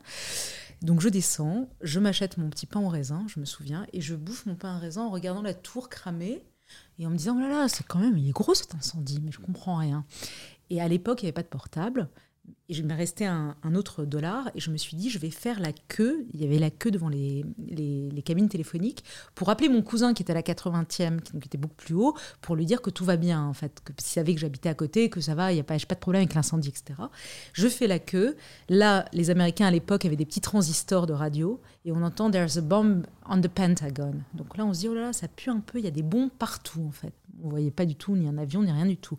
Donc je descends, je m'achète mon petit pain au raisin, je me souviens, et je bouffe mon pain au raisin en regardant la tour cramée et en me disant oh là là, c'est quand même, il est gros cet incendie, mais je comprends rien. Et à l'époque, il n'y avait pas de portable. Et je m'est resté un, autre dollar et je me suis dit, je vais faire la queue. Il y avait la queue devant les, les, cabines téléphoniques pour appeler mon cousin qui était à la 80e, qui, était beaucoup plus haut, pour lui dire que tout va bien, en fait, qu'il savait que j'habitais à côté, que ça va, il n'y a pas, pas de problème avec l'incendie, etc. Je fais la queue. Là, les Américains à l'époque avaient des petits transistors de radio et on entend There's a bomb on the Pentagon. Donc là, on se dit, oh là là, ça pue un peu, il y a des bombes partout, en fait. On voyait pas du tout ni un avion, ni rien du tout.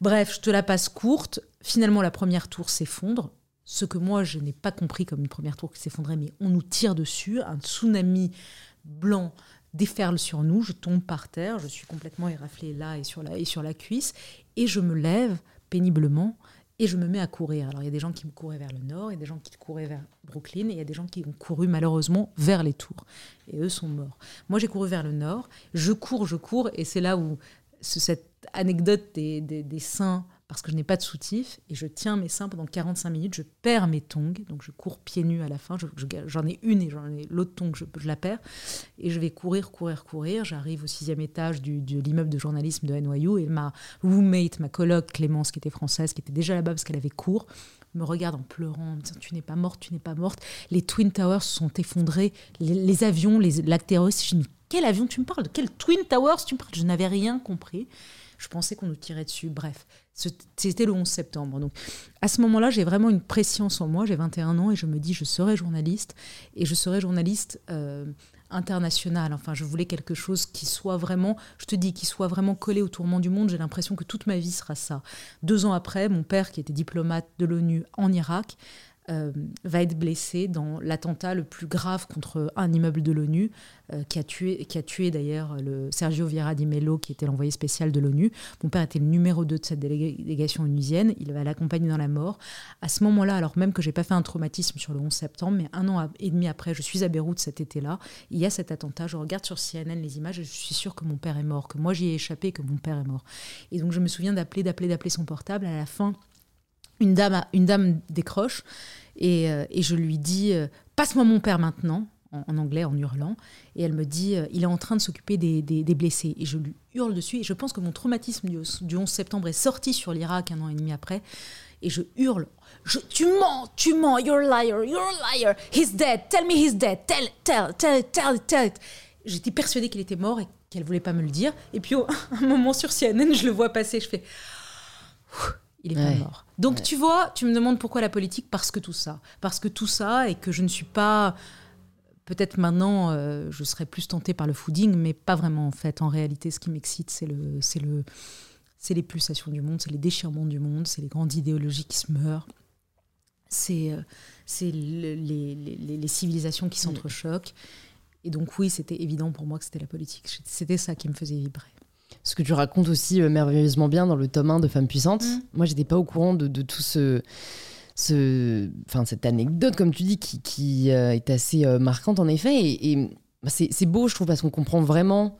Bref, je te la passe courte. Finalement, la première tour s'effondre. Ce que moi, je n'ai pas compris comme une première tour qui s'effondrait, mais on nous tire dessus. Un tsunami blanc déferle sur nous. Je tombe par terre. Je suis complètement éraflée là et sur la, et sur la cuisse. Et je me lève péniblement et je me mets à courir. Alors il y a des gens qui me couraient vers le nord, il y a des gens qui couraient vers Brooklyn, et il y a des gens qui ont couru malheureusement vers les tours. Et eux sont morts. Moi j'ai couru vers le nord, je cours, je cours, et c'est là où cette anecdote des, des, des seins parce que je n'ai pas de soutif et je tiens mes seins pendant 45 minutes, je perds mes tongs, donc je cours pieds nus à la fin, j'en ai une et j'en ai l'autre tongue, je, la perds, et je vais courir, courir, courir, j'arrive au sixième étage de l'immeuble de journalisme de NYU et ma roommate, ma coloc Clémence, qui était française, qui était déjà là-bas parce qu'elle avait cours, me regarde en pleurant, en me disant Tu n'es pas morte, tu n'es pas morte. Les Twin Towers se sont effondrés, les, avions, les lactéros. Je dis Quel avion tu me parles? De quel Twin Towers tu me parles? Je n'avais rien compris. Je pensais qu'on nous tirait dessus. Bref, c'était le 11 septembre. Donc, à ce moment-là, j'ai vraiment une pression sur moi. J'ai 21 ans et je me dis, je serai journaliste et je serai journaliste euh, international. Enfin, je voulais quelque chose qui soit vraiment, je te dis, qui soit vraiment collé au tourment du monde. J'ai l'impression que toute ma vie sera ça. Deux ans après, mon père, qui était diplomate de l'ONU en Irak, euh, va être blessé dans l'attentat le plus grave contre un immeuble de l'ONU, euh, qui a tué, qui a tué d'ailleurs le Sergio Vieira di Mello, qui était l'envoyé spécial de l'ONU. Mon père était le numéro 2 de cette délégation onusienne. Il va l'accompagner dans la mort. À ce moment-là, alors même que j'ai pas fait un traumatisme sur le 11 septembre, mais un an et demi après, je suis à Beyrouth cet été-là. Il y a cet attentat. Je regarde sur CNN les images et je suis sûre que mon père est mort, que moi j'y ai échappé, que mon père est mort. Et donc je me souviens d'appeler, d'appeler, d'appeler son portable. À la fin, une dame, une dame décroche et, euh, et je lui dis euh, Passe-moi mon père maintenant, en, anglais, en hurlant. Et elle me dit euh, Il est en train de s'occuper des, des, blessés. Et je lui hurle dessus. Et je pense que mon traumatisme du, du 11 septembre est sorti sur l'Irak un an et demi après. Et je hurle je, Tu mens, tu mens, you're a liar, you're a liar. He's dead, tell me he's dead, tell, tell, tell, tell, tell. J'étais persuadée qu'il était mort et qu'elle voulait pas me le dire. Et puis, au, un moment sur CNN, je le vois passer, je fais il est pas mort. Donc tu vois, tu me demandes pourquoi la politique? Parce que tout ça. Parce que tout ça et que je ne suis pas... Peut-être maintenant, euh, je serais plus tentée par le fooding, mais pas vraiment en fait. En réalité, ce qui m'excite, c'est le, c'est le, c'est les pulsations du monde, c'est les déchirements du monde, c'est les grandes idéologies qui se meurent, c'est, euh, c'est les, les, les, civilisations qui s'entrechoquent. Et donc oui, c'était évident pour moi que c'était la politique. C'était ça qui me faisait vibrer. Ce que tu racontes aussi euh, merveilleusement bien dans le tome 1 de Femmes puissantes. Moi, mm. Moi, j'étais pas au courant de, de tout ce, ce, enfin, cette anecdote, comme tu dis, qui, qui euh, est assez euh, marquante en effet. Et, bah, c'est beau, je trouve, parce qu'on comprend vraiment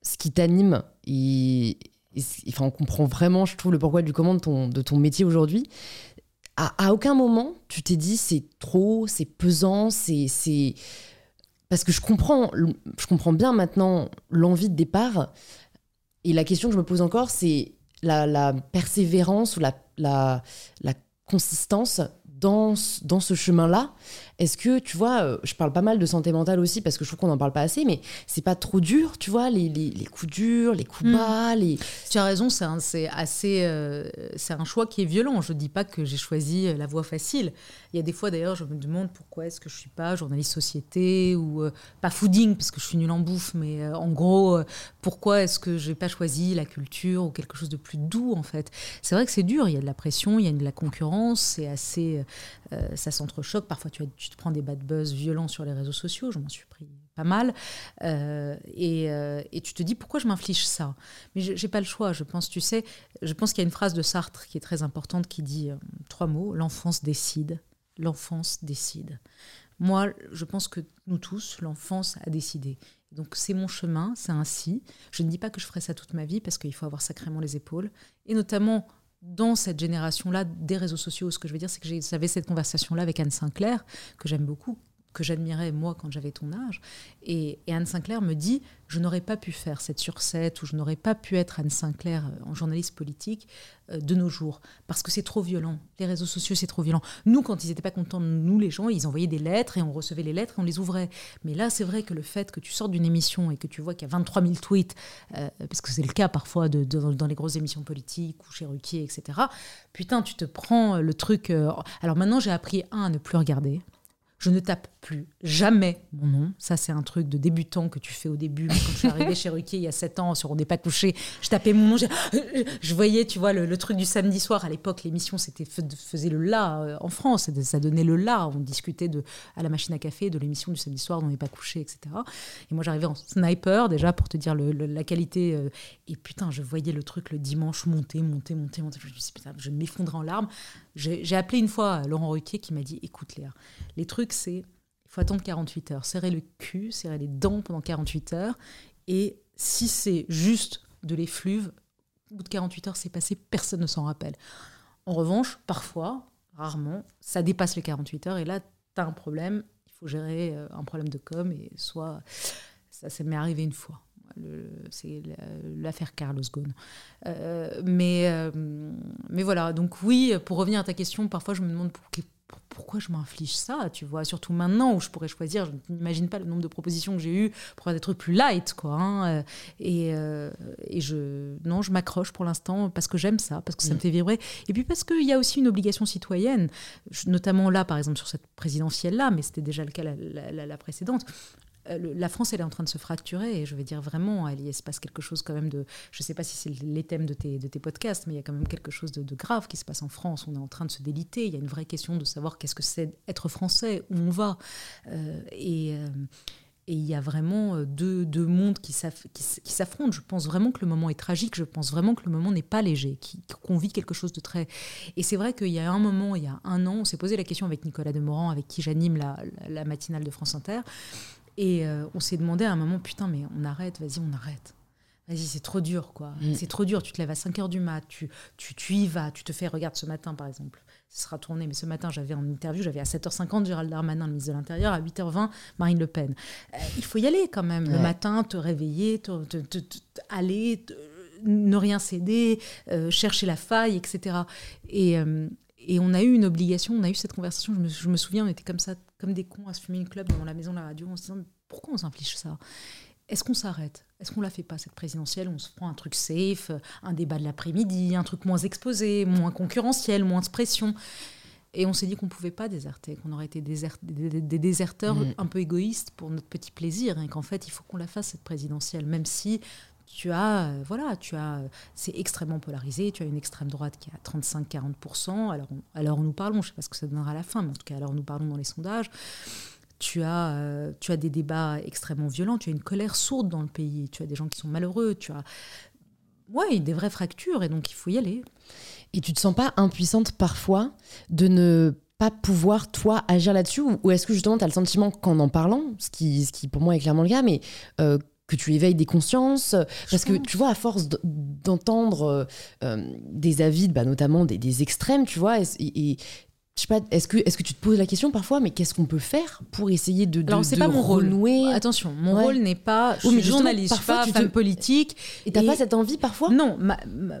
ce qui t'anime. Et, enfin, on comprend vraiment, je trouve, le pourquoi du comment de ton, de ton métier aujourd'hui. À, à, aucun moment, tu t'es dit c'est trop, c'est pesant, c'est parce que je comprends, je comprends bien maintenant l'envie de départ. Et la question que je me pose encore, c'est la, persévérance ou la, la, consistance dans, dans ce chemin-là est-ce que, tu vois, euh, je parle pas mal de santé mentale aussi parce que je trouve qu'on n'en parle pas assez, mais c'est pas trop dur, tu vois, les, les, les coups durs, les coups hmm. bas. Les... Tu as raison, c'est assez. Euh, c'est un choix qui est violent. Je dis pas que j'ai choisi euh, la voie facile. Il y a des fois, d'ailleurs, je me demande pourquoi est-ce que je suis pas journaliste société ou pas fooding parce que je suis nulle en bouffe, mais en gros, pourquoi est-ce que j'ai pas choisi la culture ou quelque chose de plus doux, en fait? C'est vrai que c'est dur, il y a de la pression, il y a de la concurrence, c'est assez. ça s'entrechoque. Parfois, tu as tu te prends des bad buzz violents sur les réseaux sociaux, je m'en suis pris pas mal, euh, et, euh, et, tu te dis pourquoi je m'inflige ça? Mais j'ai pas le choix, je pense, tu sais, je pense qu'il y a une phrase de Sartre qui est très importante qui dit euh, trois mots, l'enfance décide, l'enfance décide. Moi, je pense que nous tous, l'enfance a décidé. Donc c'est mon chemin, c'est ainsi. Je ne dis pas que je ferai ça toute ma vie parce qu'il faut avoir sacrément les épaules, et notamment dans cette génération-là des réseaux sociaux, ce que je veux dire, c'est que j'avais cette conversation-là avec Anne Sinclair, que j'aime beaucoup, que j'admirais moi quand j'avais ton âge. Et, Anne Sinclair me dit, je n'aurais pas pu faire cette sur ou je n'aurais pas pu être Anne Sinclair euh, en journaliste politique euh, de nos jours, parce que c'est trop violent. Les réseaux sociaux, c'est trop violent. Nous, quand ils n'étaient pas contents de nous, les gens, ils envoyaient des lettres et on recevait les lettres et on les ouvrait. Mais là, c'est vrai que le fait que tu sortes d'une émission et que tu vois qu'il y a 23 000 tweets, euh, parce que c'est le cas parfois dans les grosses émissions politiques ou chez Ruquier, etc., putain, tu te prends le truc... alors maintenant, j'ai appris, un, à ne plus regarder. Je ne tape plus jamais mon nom. Ça, c'est un truc de débutant que tu fais au début. Quand je suis arrivée chez Ruquier il y a 7 ans, sur On n'est pas couché, je tapais mon nom. Je voyais, tu vois, le, truc du samedi soir. À l'époque, l'émission c'était faisait le là euh, en France. Ça donnait le là. On discutait de, à la machine à café de l'émission du samedi soir, On n'est pas couché, etc. Et moi, j'arrivais en sniper, déjà, pour te dire la qualité. Euh, et putain, je voyais le truc le dimanche monter, monter, monter, monter. Je me suis putain, je m'effondrais en larmes. J'ai appelé une fois Laurent Ruquier qui m'a dit écoute, Léa, les trucs, c'est faut attendre 48 heures. Serrer le cul, serrer les dents pendant 48 heures. Et si c'est juste de l'effluve, au bout de 48 heures, c'est passé, personne ne s'en rappelle. En revanche, parfois, rarement, ça dépasse les 48 heures et là, tu as un problème. Il faut gérer euh, un problème de com et soit. Ça, ça m'est arrivé une fois. C'est l'affaire Carlos Ghosn. Euh, mais, euh, mais voilà, donc oui, pour revenir à ta question, parfois je me demande pour, pourquoi je m'inflige ça, tu vois? Surtout maintenant où je pourrais choisir, je n'imagine pas le nombre de propositions que j'ai eues pour faire des trucs plus light, quoi. Hein, euh, et, euh, et, je, non, je m'accroche pour l'instant parce que j'aime ça, parce que ça me mm. fait vibrer. Et puis parce qu'il y a aussi une obligation citoyenne, notamment là, par exemple, sur cette présidentielle-là, mais c'était déjà le cas la précédente. Euh, la France, elle est en train de se fracturer et je vais dire vraiment, il se passe quelque chose quand même de. Je ne sais pas si c'est les thèmes de tes, podcasts, mais il y a quand même quelque chose de, grave qui se passe en France. On est en train de se déliter. Il y a une vraie question de savoir qu'est-ce que c'est être français, où on va. Euh, et. Euh, et il y a vraiment deux, deux mondes qui s'affrontent. Je pense vraiment que le moment est tragique. Je pense vraiment que le moment n'est pas léger, qu'on vit quelque chose de très. Et c'est vrai qu'il y a un moment, il y a un an, on s'est posé la question avec Nicolas Demorand, avec qui j'anime la, la, matinale de France Inter. Et euh, on s'est demandé à un moment, putain, mais on arrête, vas-y, on arrête. Vas-y, c'est trop dur, quoi. Mm. C'est trop dur. Tu te lèves à 5 h du mat, tu, tu, tu, y vas, tu te fais, regarde ce matin, par exemple. Ce sera tourné, mais ce matin, j'avais en interview, j'avais à 7h50 Gérald Darmanin, le ministre de l'Intérieur, à 8h20 Marine Le Pen. Euh, il faut y aller quand même. Le matin, te réveiller, te, te, aller, ne rien céder, euh, chercher la faille, etc. Et, et on a eu une obligation, on a eu cette conversation. Je me, je me souviens, on était comme ça comme des cons à se fumer une clope devant la maison de la radio en se disant pourquoi on s'inflige ça? Est-ce qu'on s'arrête? Est-ce qu'on la fait pas, cette présidentielle? On se prend un truc safe, un débat de l'après-midi, un truc moins exposé, moins concurrentiel, moins de pression. Et on s'est dit qu'on ne pouvait pas déserter, qu'on aurait été des, déserteurs mm. un peu égoïstes pour notre petit plaisir, et qu'en fait, il faut qu'on la fasse, cette présidentielle, même si tu as, euh, voilà, tu as, c'est extrêmement polarisé. Tu as une extrême droite qui est à 35-40%. Alors, alors, nous parlons, je ne sais pas ce que ça donnera à la fin, mais en tout cas, alors nous parlons dans les sondages. Tu as, euh, tu as des débats extrêmement violents. Tu as une colère sourde dans le pays. Tu as des gens qui sont malheureux. Tu as, ouais, des vraies fractures, et donc il faut y aller. Et tu te sens pas impuissante parfois de ne pas pouvoir, toi, agir là-dessus? Ou, est-ce que justement, tu as le sentiment qu'en en parlant, ce qui, ce qui pour moi est clairement le cas, mais euh, que tu éveilles des consciences Parce que tu vois, à force d'entendre euh, euh, des avis, bah, notamment des, extrêmes, tu vois, et, je sais pas, est-ce que, est que tu te poses la question parfois, mais qu'est-ce qu'on peut faire pour essayer de, de Alors, c'est pas mon renouer... rôle. Attention, mon rôle n'est pas. Je suis journaliste, je suis pas femme politique. Et t'as pas cette envie parfois? Non,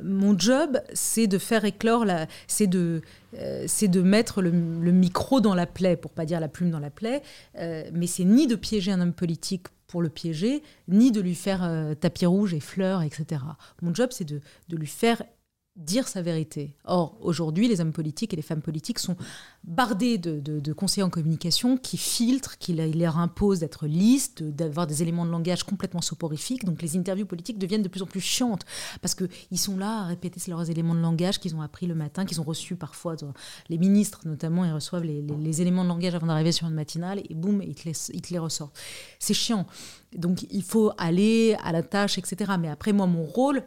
mon job, c'est de faire éclore la. C'est de. Euh, c'est de mettre le, micro dans la plaie, pour pas dire la plume dans la plaie, euh, mais c'est ni de piéger un homme politique le piéger, ni de lui faire euh, tapis rouge et fleurs, etc. Mon job, c'est de, de lui faire dire sa vérité. Or, aujourd'hui, les hommes politiques et les femmes politiques sont bardés de, conseillers en communication qui filtrent, qui leur imposent d'être lisses, d'avoir des éléments de langage complètement soporifiques. Donc, les interviews politiques deviennent de plus en plus chiantes parce qu'ils sont là à répéter leurs éléments de langage qu'ils ont appris le matin, qu'ils ont reçus parfois. Les ministres, notamment, ils reçoivent les, éléments de langage avant d'arriver sur une matinale et boum, ils te les, ils te les ressortent. C'est chiant. Donc, il faut aller à la tâche, etc. Mais après, moi, mon rôle,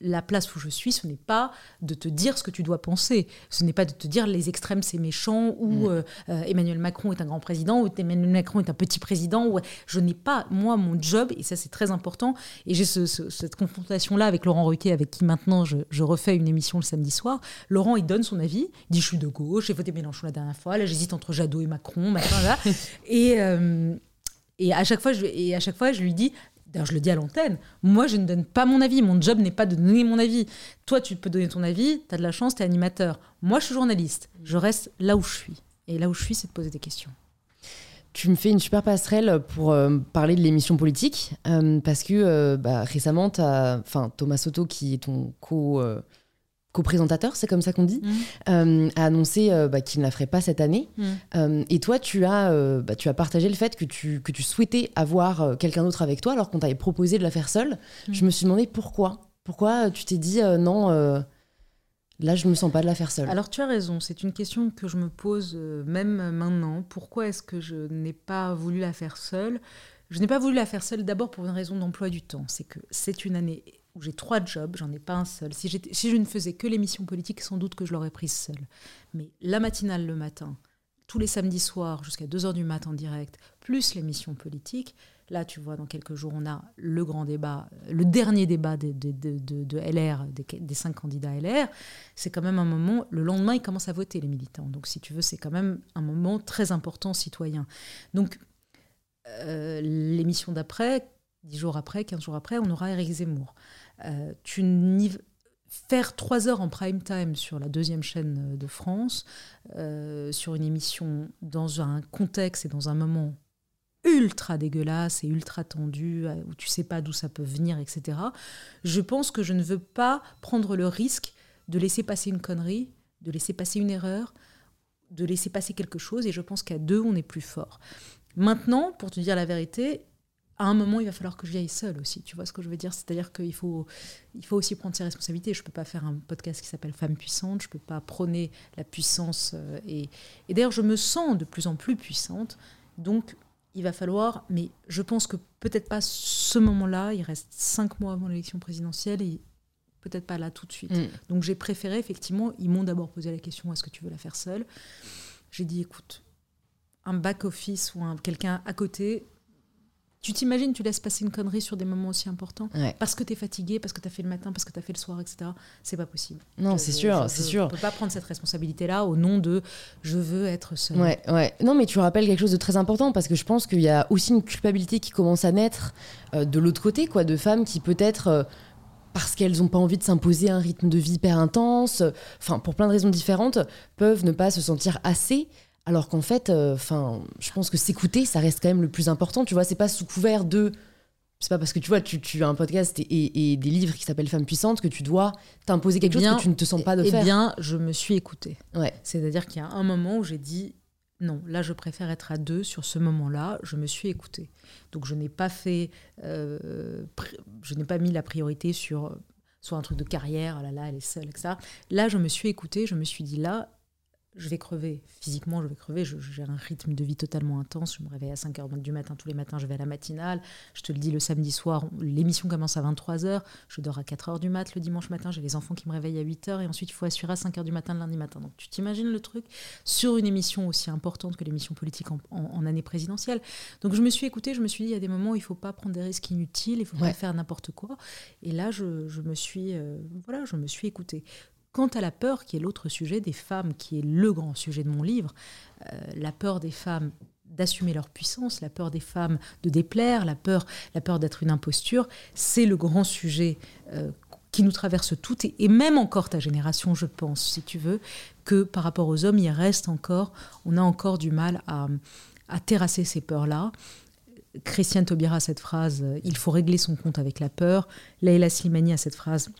la place où je suis, ce n'est pas de te dire ce que tu dois penser. Ce n'est pas de te dire les extrêmes c'est méchant ou mm. euh, euh, Emmanuel Macron est un grand président ou Emmanuel Macron est un petit président. Ou... Je n'ai pas, moi, mon job, et ça c'est très important, et j'ai cette confrontation-là avec Laurent Ruquier, avec qui maintenant je, refais une émission le samedi soir. Laurent, il donne son avis, il dit je suis de gauche, j'ai voté Mélenchon la dernière fois, là j'hésite entre Jadot et Macron, machin, là. et... Euh, et à chaque fois, je, et à chaque fois, je lui dis D'ailleurs, je le dis à l'antenne. Moi, je ne donne pas mon avis. Mon job n'est pas de donner mon avis. Toi, tu peux donner ton avis. Tu as de la chance, tu es animateur. Moi, je suis journaliste. Je reste là où je suis. Et là où je suis, c'est de poser des questions. Tu me fais une super passerelle pour euh, parler de l'émission politique. Euh, parce que euh, bah, récemment, Thomas Soto, qui est ton co co-présentateur, c'est comme ça qu'on dit, mmh. euh, a annoncé euh, bah, qu'il ne la ferait pas cette année. Mmh. Euh, et toi, tu as, bah, tu as partagé le fait que tu, que tu souhaitais avoir quelqu'un d'autre avec toi alors qu'on t'avait proposé de la faire seule. Mmh. Je me suis demandé pourquoi. Pourquoi tu t'es dit non, là, je ne me sens pas de la faire seule Alors, tu as raison. C'est une question que je me pose même maintenant. Pourquoi est-ce que je n'ai pas voulu la faire seule? Je n'ai pas voulu la faire seule d'abord pour une raison d'emploi du temps. C'est que c'est une année j'ai trois jobs, j'en ai pas un seul. Si, je ne faisais que l'émission politique, sans doute que je l'aurais prise seule. Mais la matinale le matin, tous les samedis soirs jusqu'à 2h du matin en direct, plus l'émission politique, là tu vois, dans quelques jours, on a le grand débat, le dernier débat de, LR, des, cinq candidats LR. C'est quand même un moment, le lendemain, ils commencent à voter, les militants. Donc si tu veux, c'est quand même un moment très important citoyen. Donc euh, l'émission d'après, dix jours après, quinze jours après, on aura Éric Zemmour. Euh, tu faire trois heures en prime time sur la deuxième chaîne de France, euh, sur une émission dans un contexte et dans un moment ultra dégueulasse et ultra tendu, euh, où tu sais pas d'où ça peut venir, etc. Je pense que je ne veux pas prendre le risque de laisser passer une connerie, de laisser passer une erreur, de laisser passer quelque chose, et je pense qu'à deux, on est plus fort. Maintenant, pour te dire la vérité, à un moment, il va falloir que je aille seule aussi. Tu vois ce que je veux dire? C'est-à-dire qu'il faut, il faut aussi prendre ses responsabilités. Je ne peux pas faire un podcast qui s'appelle Femme puissante. Je ne peux pas prôner la puissance. Euh, et, et d'ailleurs, je me sens de plus en plus puissante. Donc, il va falloir. Mais je pense que peut-être pas ce moment-là. Il reste cinq mois avant l'élection présidentielle. Et peut-être pas là tout de suite. Mm. Donc, j'ai préféré, effectivement, ils m'ont d'abord posé la question est-ce que tu veux la faire seule? J'ai dit écoute, un back-office ou quelqu'un à côté, tu t'imagines, tu laisses passer une connerie sur des moments aussi importants parce que tu es fatigué, parce que tu as fait le matin, parce que tu as fait le soir, etc. C'est pas possible. Non, c'est sûr, c'est sûr. On peut pas prendre cette responsabilité-là au nom de je veux être seule. Ouais, ouais. Non, mais tu rappelles quelque chose de très important parce que je pense qu'il y a aussi une culpabilité qui commence à naître euh, de l'autre côté, quoi, de femmes qui peut-être. Euh, parce qu'elles n'ont pas envie de s'imposer un rythme de vie hyper intense, enfin pour plein de raisons différentes, peuvent ne pas se sentir assez alors qu'en fait, euh, enfin, je pense que s'écouter, ça reste quand même le plus important. Tu vois, c'est pas sous couvert de c'est pas parce que tu vois, tu, as un podcast et, des livres qui s'appellent Femmes puissantes que tu dois t'imposer quelque eh chose que tu ne te sens pas de eh faire. Eh bien, je me suis écoutée. Ouais. C'est-à-dire qu'il y a un moment où j'ai dit non, là je préfère être à deux sur ce moment-là. Je me suis écoutée. Donc je n'ai pas fait, euh, je n'ai pas mis la priorité sur soit un truc de carrière, oh là là, elle est seule, etc. Là, je me suis écoutée, je me suis dit là, je vais crever. Physiquement, je vais crever. J'ai un rythme de vie totalement intense. Je me réveille à 5h du matin tous les matins, je vais à la matinale. Je te le dis, le samedi soir, l'émission commence à 23h. Je dors à 4h du mat le dimanche matin. J'ai les enfants qui me réveillent à 8h. Et ensuite, il faut assurer à 5h du matin le lundi matin. Donc, tu t'imagines le truc sur une émission aussi importante que l'émission politique en, année présidentielle. Donc, je me suis écoutée. Je me suis dit, il y a des moments où il ne faut pas prendre des risques inutiles. Il ne faut pas faire n'importe quoi. Et là, je, me suis, euh, voilà, je me suis écoutée. Quant à la peur, qui est l'autre sujet des femmes, qui est le grand sujet de mon livre, euh, la peur des femmes d'assumer leur puissance, la peur des femmes de déplaire, la peur, la peur d'être une imposture, c'est le grand sujet euh, qui nous traverse toutes, et, même encore ta génération, je pense, si tu veux, que par rapport aux hommes, il reste encore, on a encore du mal à, terrasser ces peurs-là. Christiane Taubira a cette phrase, il faut régler son compte avec la peur. Leila Slimani a cette phrase,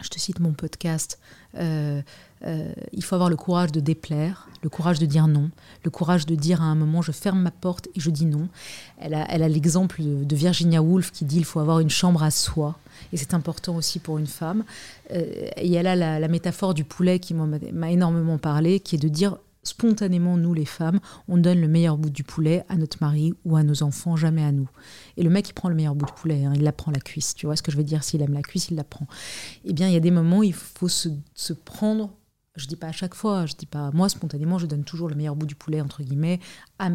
je te cite mon podcast, euh, euh, il faut avoir le courage de déplaire, le courage de dire non, le courage de dire à un moment je ferme ma porte et je dis non. Elle a, l'exemple de, Virginia Woolf qui dit il faut avoir une chambre à soi, et c'est important aussi pour une femme. Euh, et elle a la métaphore du poulet qui m'a énormément parlé, qui est de dire spontanément, nous les femmes, on donne le meilleur bout du poulet à notre mari ou à nos enfants, jamais à nous. Et le mec, il prend le meilleur bout de poulet, hein, il la prend la cuisse. Tu vois ce que je veux dire? S'il aime la cuisse, il la prend. Eh bien, il y a des moments où il faut se, se prendre je dis pas à chaque fois, je dis pas moi spontanément, je donne toujours le meilleur bout du poulet entre guillemets à,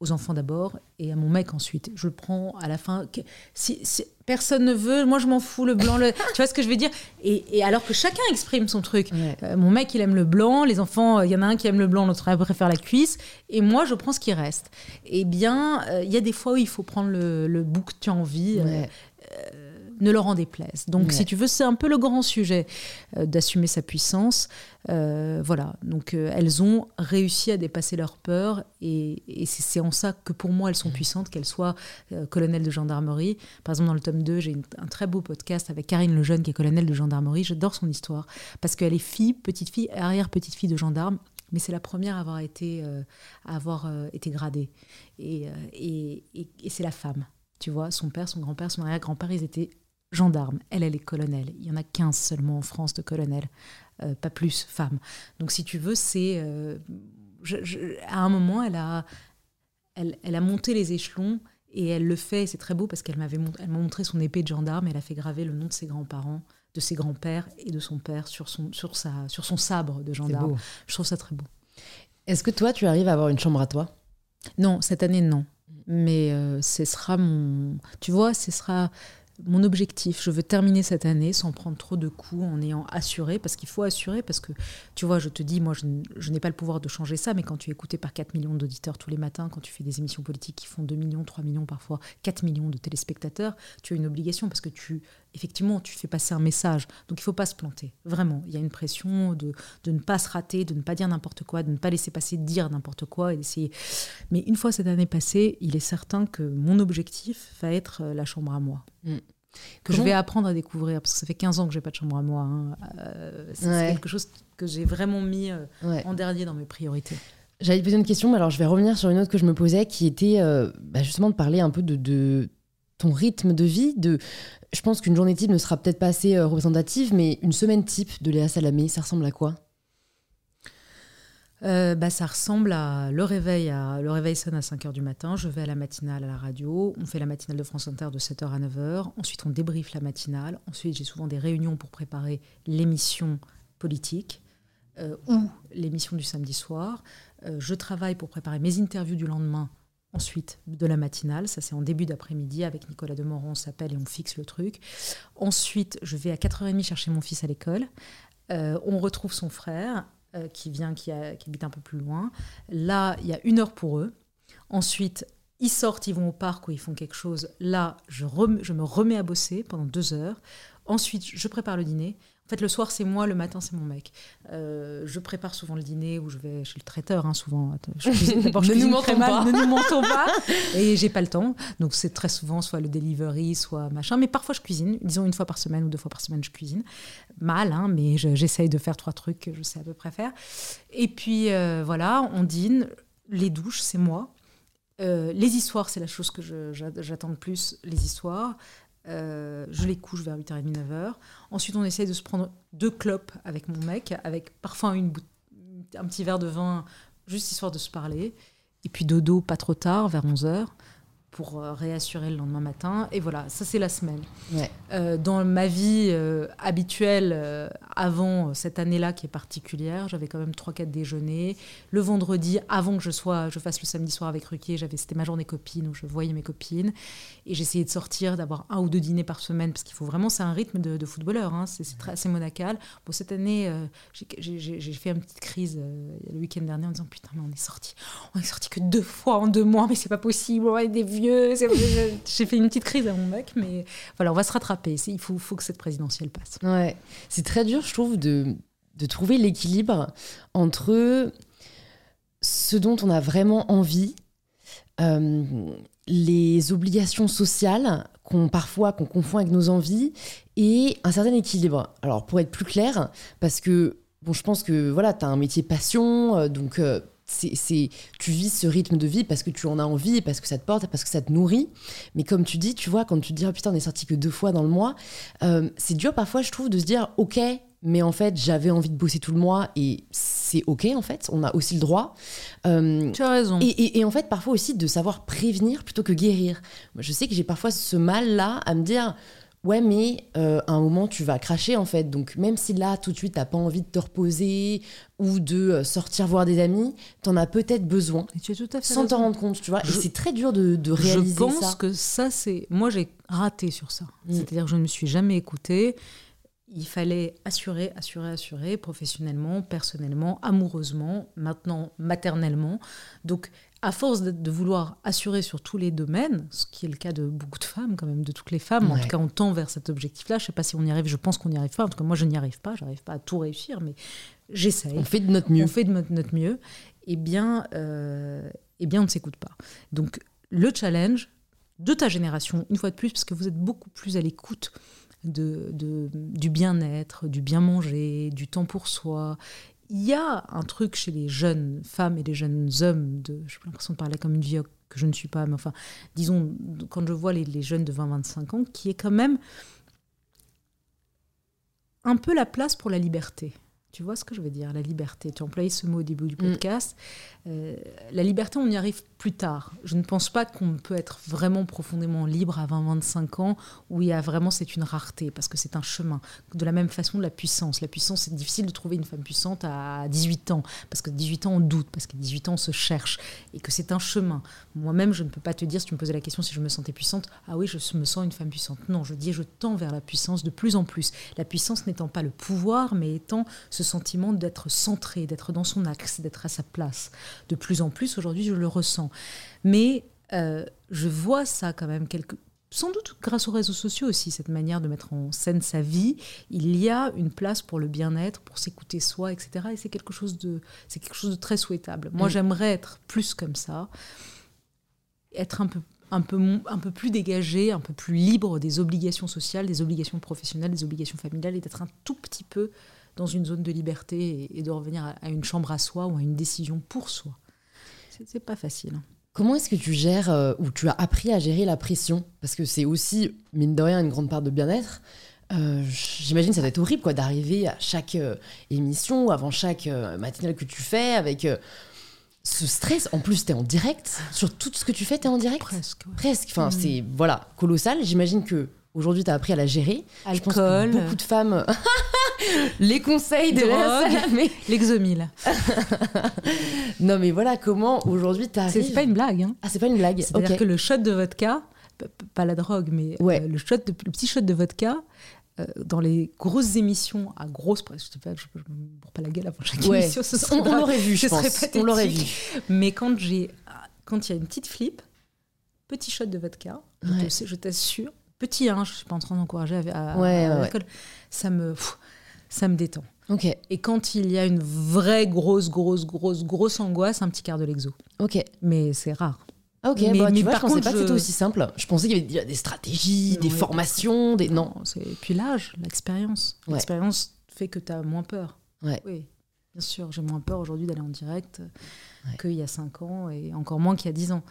aux enfants d'abord et à mon mec ensuite. Je le prends à la fin. Si, personne ne veut, moi je m'en fous, le blanc, le... tu vois ce que je veux dire? Et, alors que chacun exprime son truc. Euh, mon mec, il aime le blanc, les enfants, il y en a un qui aime le blanc, l'autre préfère la cuisse, et moi je prends ce qui reste. Eh bien, euh, il y a des fois où il faut prendre le, le bout que tu as envie. Euh, ne leur en déplaise. Donc, si tu veux, c'est un peu le grand sujet euh, d'assumer sa puissance. Euh, voilà. Donc, euh, elles ont réussi à dépasser leur peur et, c'est en ça que pour moi, elles sont mm. puissantes, qu'elles soient colonelles de gendarmerie. Par exemple, dans le tome 2, j'ai un très beau podcast avec Karine Lejeune, qui est colonelle de gendarmerie. J'adore son histoire parce qu'elle est fille, petite fille, arrière-petite fille de gendarme mais c'est la première à avoir été, à avoir, été gradée. Et, et, et c'est la femme. Tu vois, son père, son grand-père, son arrière-grand-père, ils étaient gendarme. Elle, elle est colonel. Il y en a 15 seulement en France de colonels, euh, pas plus femmes. Donc si tu veux, c'est... Euh, à un moment, elle a, elle, elle, a monté les échelons et elle le fait, c'est très beau parce qu'elle m'avait elle m'a montré son épée de gendarme, elle a fait graver le nom de ses grands-parents, de ses grands-pères et de son père sur son, sur sa, sur son sabre de gendarme. Je trouve ça très beau. Est-ce que toi, tu arrives à avoir une chambre à toi? Non, cette année, non. Mais euh, ce sera mon... Tu vois, ce sera mon objectif. Je veux terminer cette année sans prendre trop de coups, en ayant assuré, parce qu'il faut assurer, parce que tu vois, je te dis, moi, je, n'ai pas le pouvoir de changer ça, mais quand tu es écouté par 4 millions d'auditeurs tous les matins, quand tu fais des émissions politiques qui font 2 millions, 3 millions, parfois 4 millions de téléspectateurs, tu as une obligation, parce que tu, effectivement, tu fais passer un message. Donc il ne faut pas se planter, vraiment. Il y a une pression de, de ne pas se rater, de ne pas dire n'importe quoi, de ne pas laisser passer dire n'importe quoi, et d'essayer. Mais une fois cette année passée, il est certain que mon objectif va être euh, la chambre à moi. Mm. Que je vais apprendre à découvrir, parce que ça fait 15 ans que j'ai pas de chambre à moi. Hein. Euh, c'est quelque chose que j'ai vraiment mis euh, en dernier dans mes priorités. J'allais te poser une question, mais alors je vais revenir sur une autre que je me posais, qui était euh, bah, justement de parler un peu de, de, ton rythme de vie. De, je pense qu'une journée type ne sera peut-être pas assez représentative, mais une semaine type de Léa Salamé, ça ressemble à quoi? Euh, bah, ça ressemble à le réveil. À, le réveil sonne à 5h du matin. Je vais à la matinale à la radio. On fait la matinale de France Inter de 7h à 9h. Ensuite, on débriefe la matinale. Ensuite, j'ai souvent des réunions pour préparer l'émission politique euh, ou l'émission du samedi soir. Euh, je travaille pour préparer mes interviews du lendemain. Ensuite, de la matinale, ça c'est en début d'après-midi, avec Nicolas Demorand, on s'appelle et on fixe le truc. Ensuite, je vais à 4h30 chercher mon fils à l'école. on retrouve son frère euh, qui vient, qui, habite un peu plus loin. Là, il y a une heure pour eux. Ensuite, ils sortent, ils vont au parc ou ils font quelque chose. Là, je, je me remets à bosser pendant deux heures. Ensuite, je prépare le dîner. En fait, le soir, c'est moi, le matin, c'est mon mec. Euh, je prépare souvent le dîner ou je vais chez le traiteur, hein, souvent. Je ne nous mentons pas. Ne nous mentons pas. Et j'ai pas le temps. Donc, c'est très souvent soit le delivery, soit machin. Mais parfois, je cuisine. Disons une fois par semaine ou deux fois par semaine, je cuisine. Mal, hein, mais j'essaye de faire trois trucs que je sais à peu près faire. Et puis, euh, voilà, on dîne. Les douches, c'est moi. Euh, les histoires, c'est la chose que j'attends le plus, les histoires. Euh, je les couche vers 8h30, 9h. Ensuite, on essaye de se prendre deux clopes avec mon mec, avec parfois une un petit verre de vin, juste histoire de se parler. Et puis dodo, pas trop tard, vers 11h pour euh, réassurer le lendemain matin. Et voilà, ça c'est la semaine. Euh, dans ma vie euh, habituelle, avant cette année-là qui est particulière, j'avais quand même 3-4 déjeuners. Le vendredi, avant que je, sois, je fasse le samedi soir avec Ruquier, c'était ma journée copine où je voyais mes copines. Et j'essayais de sortir, d'avoir un ou deux dîners par semaine, parce qu'il faut vraiment, c'est un rythme de, footballeur, hein, c'est assez monacal. Bon, cette année, j'ai fait une petite crise le week-end dernier en disant Putain, mais on est sorti. On est sorti que deux fois en deux mois, mais c'est pas possible, on est des vieux j'ai fait une petite crise à mon mec, mais voilà, on va se rattraper. Il faut, faut que cette présidentielle passe. Ouais, c'est très dur, je trouve, de, de trouver l'équilibre entre ce dont on a vraiment envie, euh, les obligations sociales qu'on parfois qu'on confond avec nos envies et un certain équilibre. Alors pour être plus clair, parce que bon, je pense que voilà, tu as un métier passion, euh, donc euh, c'est, tu vis ce rythme de vie parce que tu en as envie, parce que ça te porte, parce que ça te nourrit. Mais comme tu dis, tu vois, quand tu te dis, oh putain, on est sorti que deux fois dans le mois, euh, c'est dur parfois, je trouve, de se dire, ok, mais en fait, j'avais envie de bosser tout le mois et c'est ok, en fait, on a aussi le droit. Euh, tu as raison. Et, et, en fait, parfois aussi de savoir prévenir plutôt que guérir. Moi, je sais que j'ai parfois ce mal-là à me dire, Ouais, mais euh, à un moment, tu vas cracher en fait. Donc, même si là, tout de suite, t'as pas envie de te reposer ou de euh, sortir voir des amis, tu en as peut-être besoin. Et tu es tout à fait sans t'en rendre compte, tu vois. Et c'est très dur de, de réaliser ça. Je pense que ça, c'est. Moi, j'ai raté sur ça. Mm. C'est-à-dire que je ne me suis jamais écoutée. Il fallait assurer, assurer, assurer, professionnellement, personnellement, amoureusement, maintenant maternellement. Donc, à force de, vouloir assurer sur tous les domaines, ce qui est le cas de beaucoup de femmes, quand même, de toutes les femmes, en tout cas on tend vers cet objectif-là. Je ne sais pas si on y arrive, je pense qu'on n'y arrive pas. En tout cas, moi je n'y arrive pas, j'arrive pas à tout réussir, mais j'essaye. On fait de notre mieux. On fait de notre mieux. Eh bien, euh, eh bien on ne s'écoute pas. Donc le challenge de ta génération, une fois de plus, parce que vous êtes beaucoup plus à l'écoute de, du bien-être, du bien manger, du temps pour soi, il y a un truc chez les jeunes femmes et les jeunes hommes, de, j'ai l'impression de parler comme une vieille que je ne suis pas, mais enfin, disons, quand je vois les, les jeunes de 20-25 ans, qui est quand même un peu la place pour la liberté. Tu vois ce que je veux dire La liberté. Tu employé ce mot au début du mm. podcast. Euh, la liberté, on y arrive plus tard. Je ne pense pas qu'on peut être vraiment profondément libre à 20-25 ans où il y a vraiment, c'est une rareté parce que c'est un chemin. De la même façon, la puissance. La puissance, c'est difficile de trouver une femme puissante à 18 ans parce que 18 ans, on doute, parce qu'à 18 ans, on se cherche et que c'est un chemin. Moi-même, je ne peux pas te dire, si tu me posais la question si je me sentais puissante, ah oui, je me sens une femme puissante. Non, je dis, je tends vers la puissance de plus en plus. La puissance n'étant pas le pouvoir, mais étant ce sentiment d'être centré, d'être dans son axe, d'être à sa place de plus en plus. Aujourd'hui, je le ressens. Mais euh, je vois ça quand même quelque sans doute grâce aux réseaux sociaux aussi, cette manière de mettre en scène sa vie, il y a une place pour le bien-être, pour s'écouter soi, etc. Et c'est quelque chose de, c'est quelque chose de très souhaitable. Moi, mm. j'aimerais être plus comme ça, être un peu, un peu, un peu plus dégagé, un peu plus libre des obligations sociales, des obligations professionnelles, des obligations familiales, et d'être un tout petit peu dans une zone de liberté et, de revenir à, une chambre à soi ou à une décision pour soi. C'est pas facile. Hein. Comment est-ce que tu gères euh, ou tu as appris à gérer la pression? Parce que c'est aussi, mine de rien, une grande part de bien-être. Euh, J'imagine ça doit être horrible quoi d'arriver à chaque euh, émission, avant chaque euh, matinale que tu fais, avec ce stress. En plus, tu es en direct. Sur tout ce que tu fais, tu es en direct? Presque. Presque. Enfin, mm. c'est voilà, colossal. J'imagine que aujourd'hui tu as appris à la gérer. Alcool. beaucoup de femmes les conseils de la L'exomile. non, mais voilà comment aujourd'hui tu C'est pas une blague. Hein. Ah, c'est pas une blague. C'est-à-dire que le shot de vodka, pas la drogue, mais euh, le, shot de, le petit shot de vodka, euh, dans les grosses émissions à grosse je sais pas, je, ne me pas la gueule avant chaque émission. on, l'aurait vu, je pense. On l'aurait vu. Mais quand j'ai, quand il y a une petite flip, petit shot de vodka, je t'assure, petit, hein, je suis pas en train d'encourager à, à, ça me ça me détend. Ok, Et quand il y a une vraie grosse, grosse, grosse, grosse angoisse, un petit quart de l'exo. ok. Mais c'est rare. Ah, Ok, Mais- bah, mais tu vois, par je pensais contre, pas que c'était aussi simple. Je pensais qu'il y avait des stratégies, des formations, des... Non. c'est et puis l'âge, l'expérience. Ouais. L'expérience fait que tu as moins peur. Ouais. Oui, bien sûr, j'ai moins peur aujourd'hui d'aller en direct Ouais. qu'il y a 5 ans et encore moins qu'il y a 10 ans.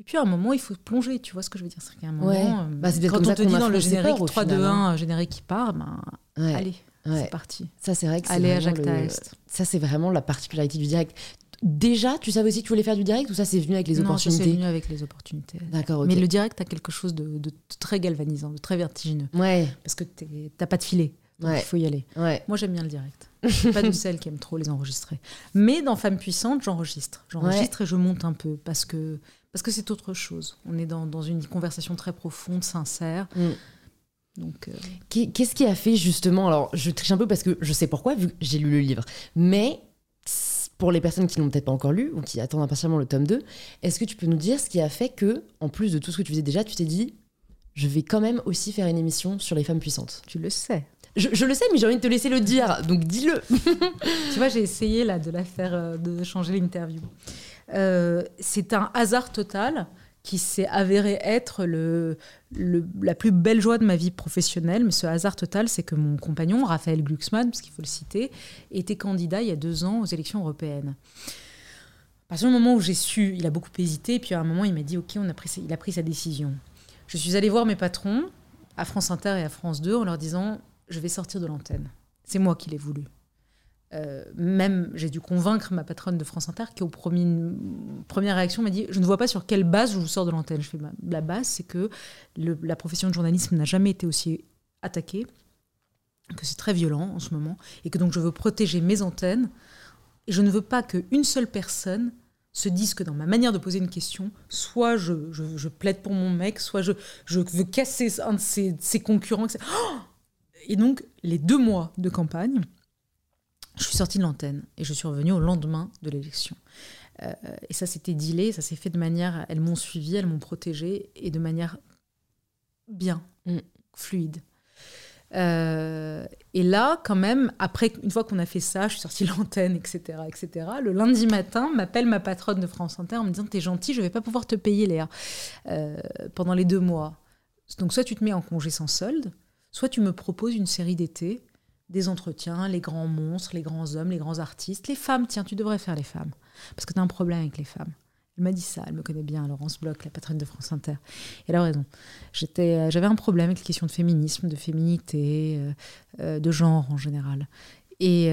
Et puis à un moment, il faut plonger, tu vois ce que je veux dire C'est qu'à un moment, Ouais. euh, Bah, quand comme on te dit dans le générique peurs, au 3, 2, final, 1, un générique qui part, ben, Ouais. allez, Ouais. c'est parti. Ça, c'est vrai que Allez à Jacques le-. Ça, c'est vraiment la particularité du direct. Déjà, tu savais aussi que tu voulais faire du direct ou ça, c'est venu avec les Non, opportunités c'est venu avec les opportunités. D'accord, ok. Mais le direct a quelque chose de, de très galvanisant, de très vertigineux. Ouais, Parce que t'as pas de filet. Donc Ouais. il faut y aller. ouais. Moi, j'aime bien le direct. Je suis pas de celles qui aiment trop les enregistrer. Mais dans Femmes puissantes, j'enregistre. J'enregistre et je monte un peu parce que parce que c'est autre chose. On est dans, dans une conversation très profonde, sincère. Mm. Donc, euh, Qu'est- Qu'est-ce qui a fait justement Alors, je triche un peu parce que je sais pourquoi, vu que j'ai lu le livre. Mais pour les personnes qui l'ont peut-être pas encore lu ou qui attendent impatiemment le tome 2, est-ce que tu peux nous dire ce qui a fait que, en plus de tout ce que tu faisais déjà, tu t'es dit, je vais quand même aussi faire une émission sur les femmes puissantes? Tu le sais. je, je le sais, mais j'ai envie de te laisser le dire, donc dis-le. tu vois, j'ai essayé là de la faire, euh, de changer l'interview. Euh, c'est un hasard total qui s'est avéré être la plus belle joie de ma vie professionnelle. Mais ce hasard total, c'est que mon compagnon, Raphaël Glucksmann, parce qu'il faut le citer, était candidat il y a deux ans aux élections européennes. À partir du moment où j'ai su, il a beaucoup hésité, puis à un moment, il m'a dit Ok, on a pris, il a pris sa décision. Je suis allée voir mes patrons à France Inter et à France 2 en leur disant Je vais sortir de l'antenne. C'est moi qui l'ai voulu. Euh, même, j'ai dû convaincre ma patronne de France Inter qui, au premier, première réaction, m'a dit Je ne vois pas sur quelle base je vous sors de l'antenne. Je fais bah, La base, c'est que la profession de journalisme n'a jamais été aussi attaquée, que c'est très violent en ce moment, et que donc je veux protéger mes antennes. Et je ne veux pas qu'une seule personne se dise que dans ma manière de poser une question, soit je, plaide pour mon mec, soit je, veux casser un de ses, concurrents. Oh et donc, les deux mois de campagne, je suis sortie de l'antenne et je suis revenue au lendemain de l'élection. Euh, et ça, c'était dealé, ça s'est fait de manière. Elles m'ont suivi, elles m'ont protégée et de manière bien, Mm. fluide. Euh, et là, quand même, après, une fois qu'on a fait ça, je suis sortie de l'antenne, etc., etc. Le lundi matin, m'appelle ma patronne de France Inter en me disant T'es gentil, je vais pas pouvoir te payer, Léa, euh, pendant les deux mois. Donc, soit tu te mets en congé sans solde, soit tu me proposes une série d'été, des entretiens, les grands monstres, les grands hommes, les grands artistes, les femmes. Tiens, tu devrais faire les femmes. Parce que tu as un problème avec les femmes. Elle m'a dit ça, elle me connaît bien, Laurence Bloch, la patronne de France Inter. Elle a raison. Euh, j'avais un problème avec les questions de féminisme, de féminité, euh, euh, de genre en général. Et,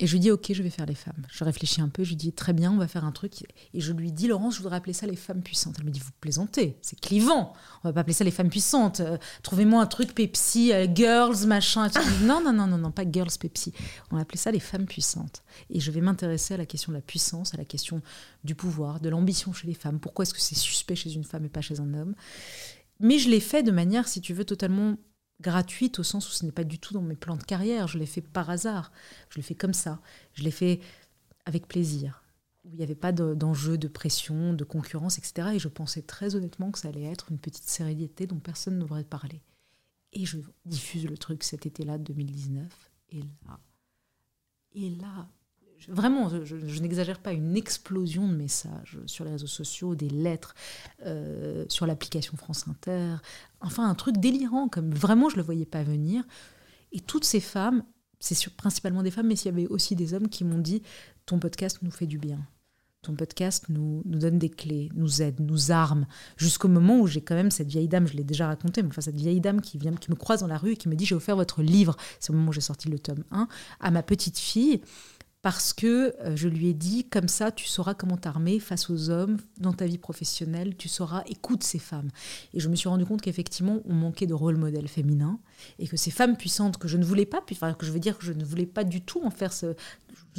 et je lui dis, ok, je vais faire les femmes. Je réfléchis un peu, je lui dis, très bien, on va faire un truc. Et je lui dis, Laurence, je voudrais appeler ça les femmes puissantes. Elle me dit, vous plaisantez, c'est clivant. On va pas appeler ça les femmes puissantes. Euh, Trouvez-moi un truc Pepsi, euh, girls, machin. Non, non, non, non, non, pas girls Pepsi. On va appeler ça les femmes puissantes. Et je vais m'intéresser à la question de la puissance, à la question du pouvoir, de l'ambition chez les femmes. Pourquoi est-ce que c'est suspect chez une femme et pas chez un homme? Mais je l'ai fait de manière, si tu veux, totalement gratuite au sens où ce n'est pas du tout dans mes plans de carrière. Je l'ai fait par hasard. Je l'ai fait comme ça. Je l'ai fait avec plaisir. Où il n'y avait pas de- d'enjeu, de pression, de concurrence, etc. Et je pensais très honnêtement que ça allait être une petite série d'été dont personne n'aurait parlé. Et je diffuse le truc cet été-là, 2019. Et là, et là, vraiment, je, n'exagère pas, une explosion de messages sur les réseaux sociaux, des lettres, euh, sur l'application France Inter. Enfin, un truc délirant, comme vraiment je ne le voyais pas venir. Et toutes ces femmes, c'est principalement des femmes, mais il y avait aussi des hommes qui m'ont dit Ton podcast nous fait du bien. Ton podcast nous, nous donne des clés, nous aide, nous arme, jusqu'au moment où j'ai quand même cette vieille dame, je l'ai déjà raconté, mais enfin cette vieille dame qui vient, qui me croise dans la rue et qui me dit j'ai offert votre livre, c'est au moment où j'ai sorti le tome 1, à ma petite fille, parce que euh, je lui ai dit comme ça tu sauras comment t'armer face aux hommes dans ta vie professionnelle, tu sauras écoute ces femmes. Et je me suis rendu compte qu'effectivement on manquait de rôle modèle féminin et que ces femmes puissantes que je ne voulais pas, enfin que je veux dire que je ne voulais pas du tout en faire ce,